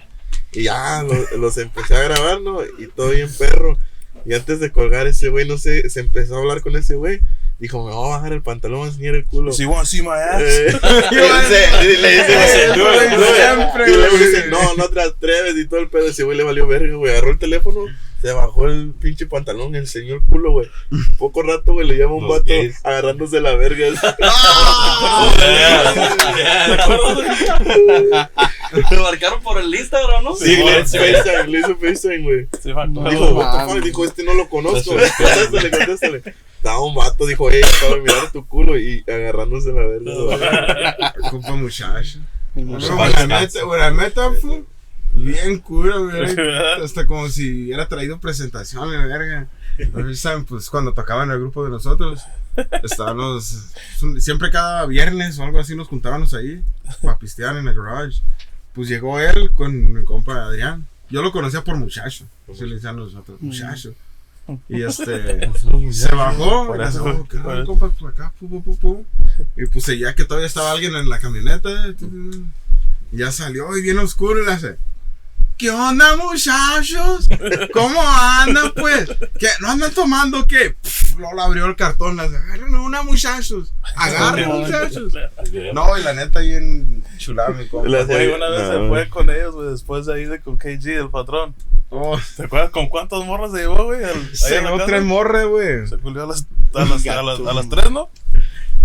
Y ya lo- los empecé a grabar, ¿no? Y todo bien perro. Y antes de colgar ese güey, no sé, se empezó a hablar con ese güey. Dijo, me voy a bajar el pantalón, voy a enseñar el culo. Si want to see my ass. Eh, y le dice, güey. dice, no, no te atreves y todo el pedo. Ese güey le valió verga, güey. Agarró el teléfono, se bajó el pinche pantalón, enseñó el culo, güey. Poco rato, güey, le llama un Los vato gays. agarrándose la verga. Lo marcaron por el Instagram, ¿no? Sí, le hizo FaceTime, le hizo FaceTime, güey. Dijo, what the fuck? Dijo, este no lo conozco. Contéstale, contéstale. Estaba un vato, dijo, hey, acabo de mirar tu culo y agarrándose la verga. No, muchacho. güey, la neta, güey, la neta, fue bien cura, güey. Hasta como si hubiera traído presentaciones, verga. ¿saben? Pues cuando tocaban el grupo de nosotros, estábamos. Siempre cada viernes o algo así nos juntábamos ahí para pistear en el garage. Pues llegó él con mi compa Adrián. Yo lo conocía por muchacho. Así le decían nosotros, muchacho. Y este. se bajó. Por y "Oh, ¿qué compa? Por acá, pu, pu, pu, pu". Y pues ya que todavía estaba alguien en la camioneta. y Ya salió y bien oscuro y le hace. ¿Qué onda, muchachos? ¿Cómo andan, pues? ¿Qué? ¿No andan tomando qué? Le abrió el cartón, hace, agarren una, muchachos. Agarren, muchachos. No, y la neta, bien chulada, mi compa. Una vez No, se fue con ellos, güey, después de ahí de con KG, el patrón. Oh, ¿Te acuerdas con cuántas morras se llevó, güey? Se llevó tres morras, güey. Se culió a las, a las, a las, a las tres, ¿no?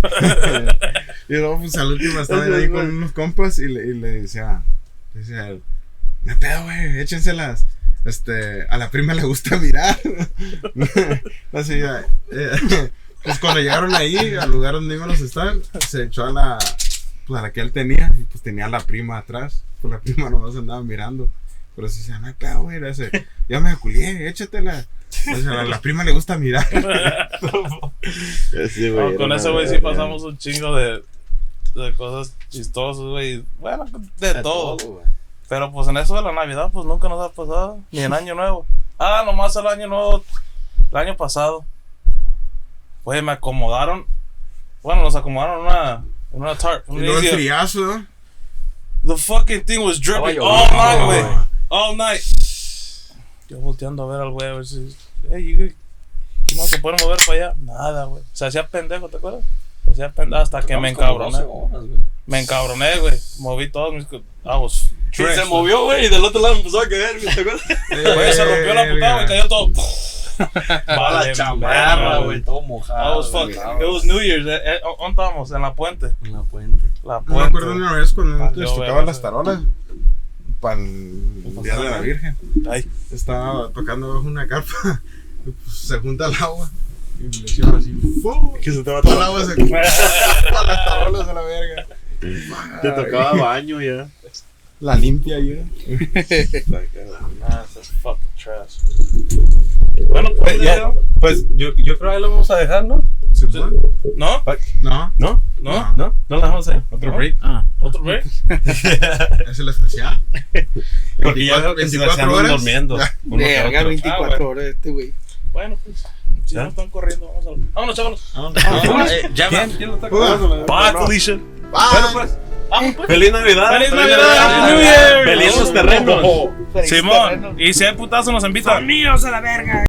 Y luego, pues al último estaba Eso ahí con unos compas y le, y le decía, le decía, no hay pedo, güey, échenselas. Este, a la prima le gusta mirar. Así, ya, eh, pues cuando llegaron ahí, al lugar donde íbamos a estar, se echó a la, pues a la que él tenía, y pues tenía a la prima atrás. Pues la prima nomás andaba mirando. Pero sí decía, no hay pedo, güey, dice, ya me culié, échatela. O sea, a la prima le gusta mirar. Sí, güey, No, era con ese güey sí pasamos un chingo de, de cosas chistosas, güey. Bueno, de, todo. güey. Pero pues en eso de la Navidad, pues nunca nos ha pasado. Ni en Año Nuevo. Ah, nomás el Año Nuevo, el año pasado. Güey, me acomodaron. Bueno, nos acomodaron en una, una tarp. Y un. The fucking thing was dripping all night, güey. All night. Yo volteando a ver al güey a ver si. Hey, you, no se puede mover para allá. Nada, güey. Se hacía pendejo, ¿te acuerdas? Se hacía pendejo hasta que me encabroné. 12 horas, güey. Me encabroné, güey. Moví todos mis. I was Y se movió, güey, y del otro lado empezó a caer, ¿te acuerdas? Güey, se rompió la putada, güey. Cayó todo. Toda la chamarra, güey, todo I mojado. was güey. fucking. It was New Year's. Eh, eh, ¿Dónde estábamos? En la puente. En la puente. La No me puente. acuerdo una vez cuando les tocaba verga, las sí. tarolas para el Día de la Virgen. Ay, Estaba tocando bajo una carpa, pues, se junta el agua Y le hicieron así. ¡fu! Que se te va a el agua. Para las tarolas a la verga. Te tocaba baño ya. La limpia ya. Ah, that's fucking trash. Bueno, pues Pues, ya, ya. pues yo, yo creo que ahí lo vamos a dejar, ¿no? ¿No? No, ¿No? ¿No? ¿No? ¿No la dejamos ahí? ¿Otro No. break? Ah. ¿Otro break? es el especial. Porque ya veo que se 24 andan horas. durmiendo. uno que Verga, otro. 24 Ah, horas este güey. Bueno, pues. Si ¿Ya? no están corriendo, vamos a. Vámonos, chavos. Ah, eh, ya va. ¿Quién? ¿Quién lo está Juega. acabando? Bye, Felicia. Bueno, pues. ¡Feliz Navidad! ¡Feliz Navidad! ¡Feliz los terrenos! Simón, y si hay putazos nos invitan. Míos a la verga.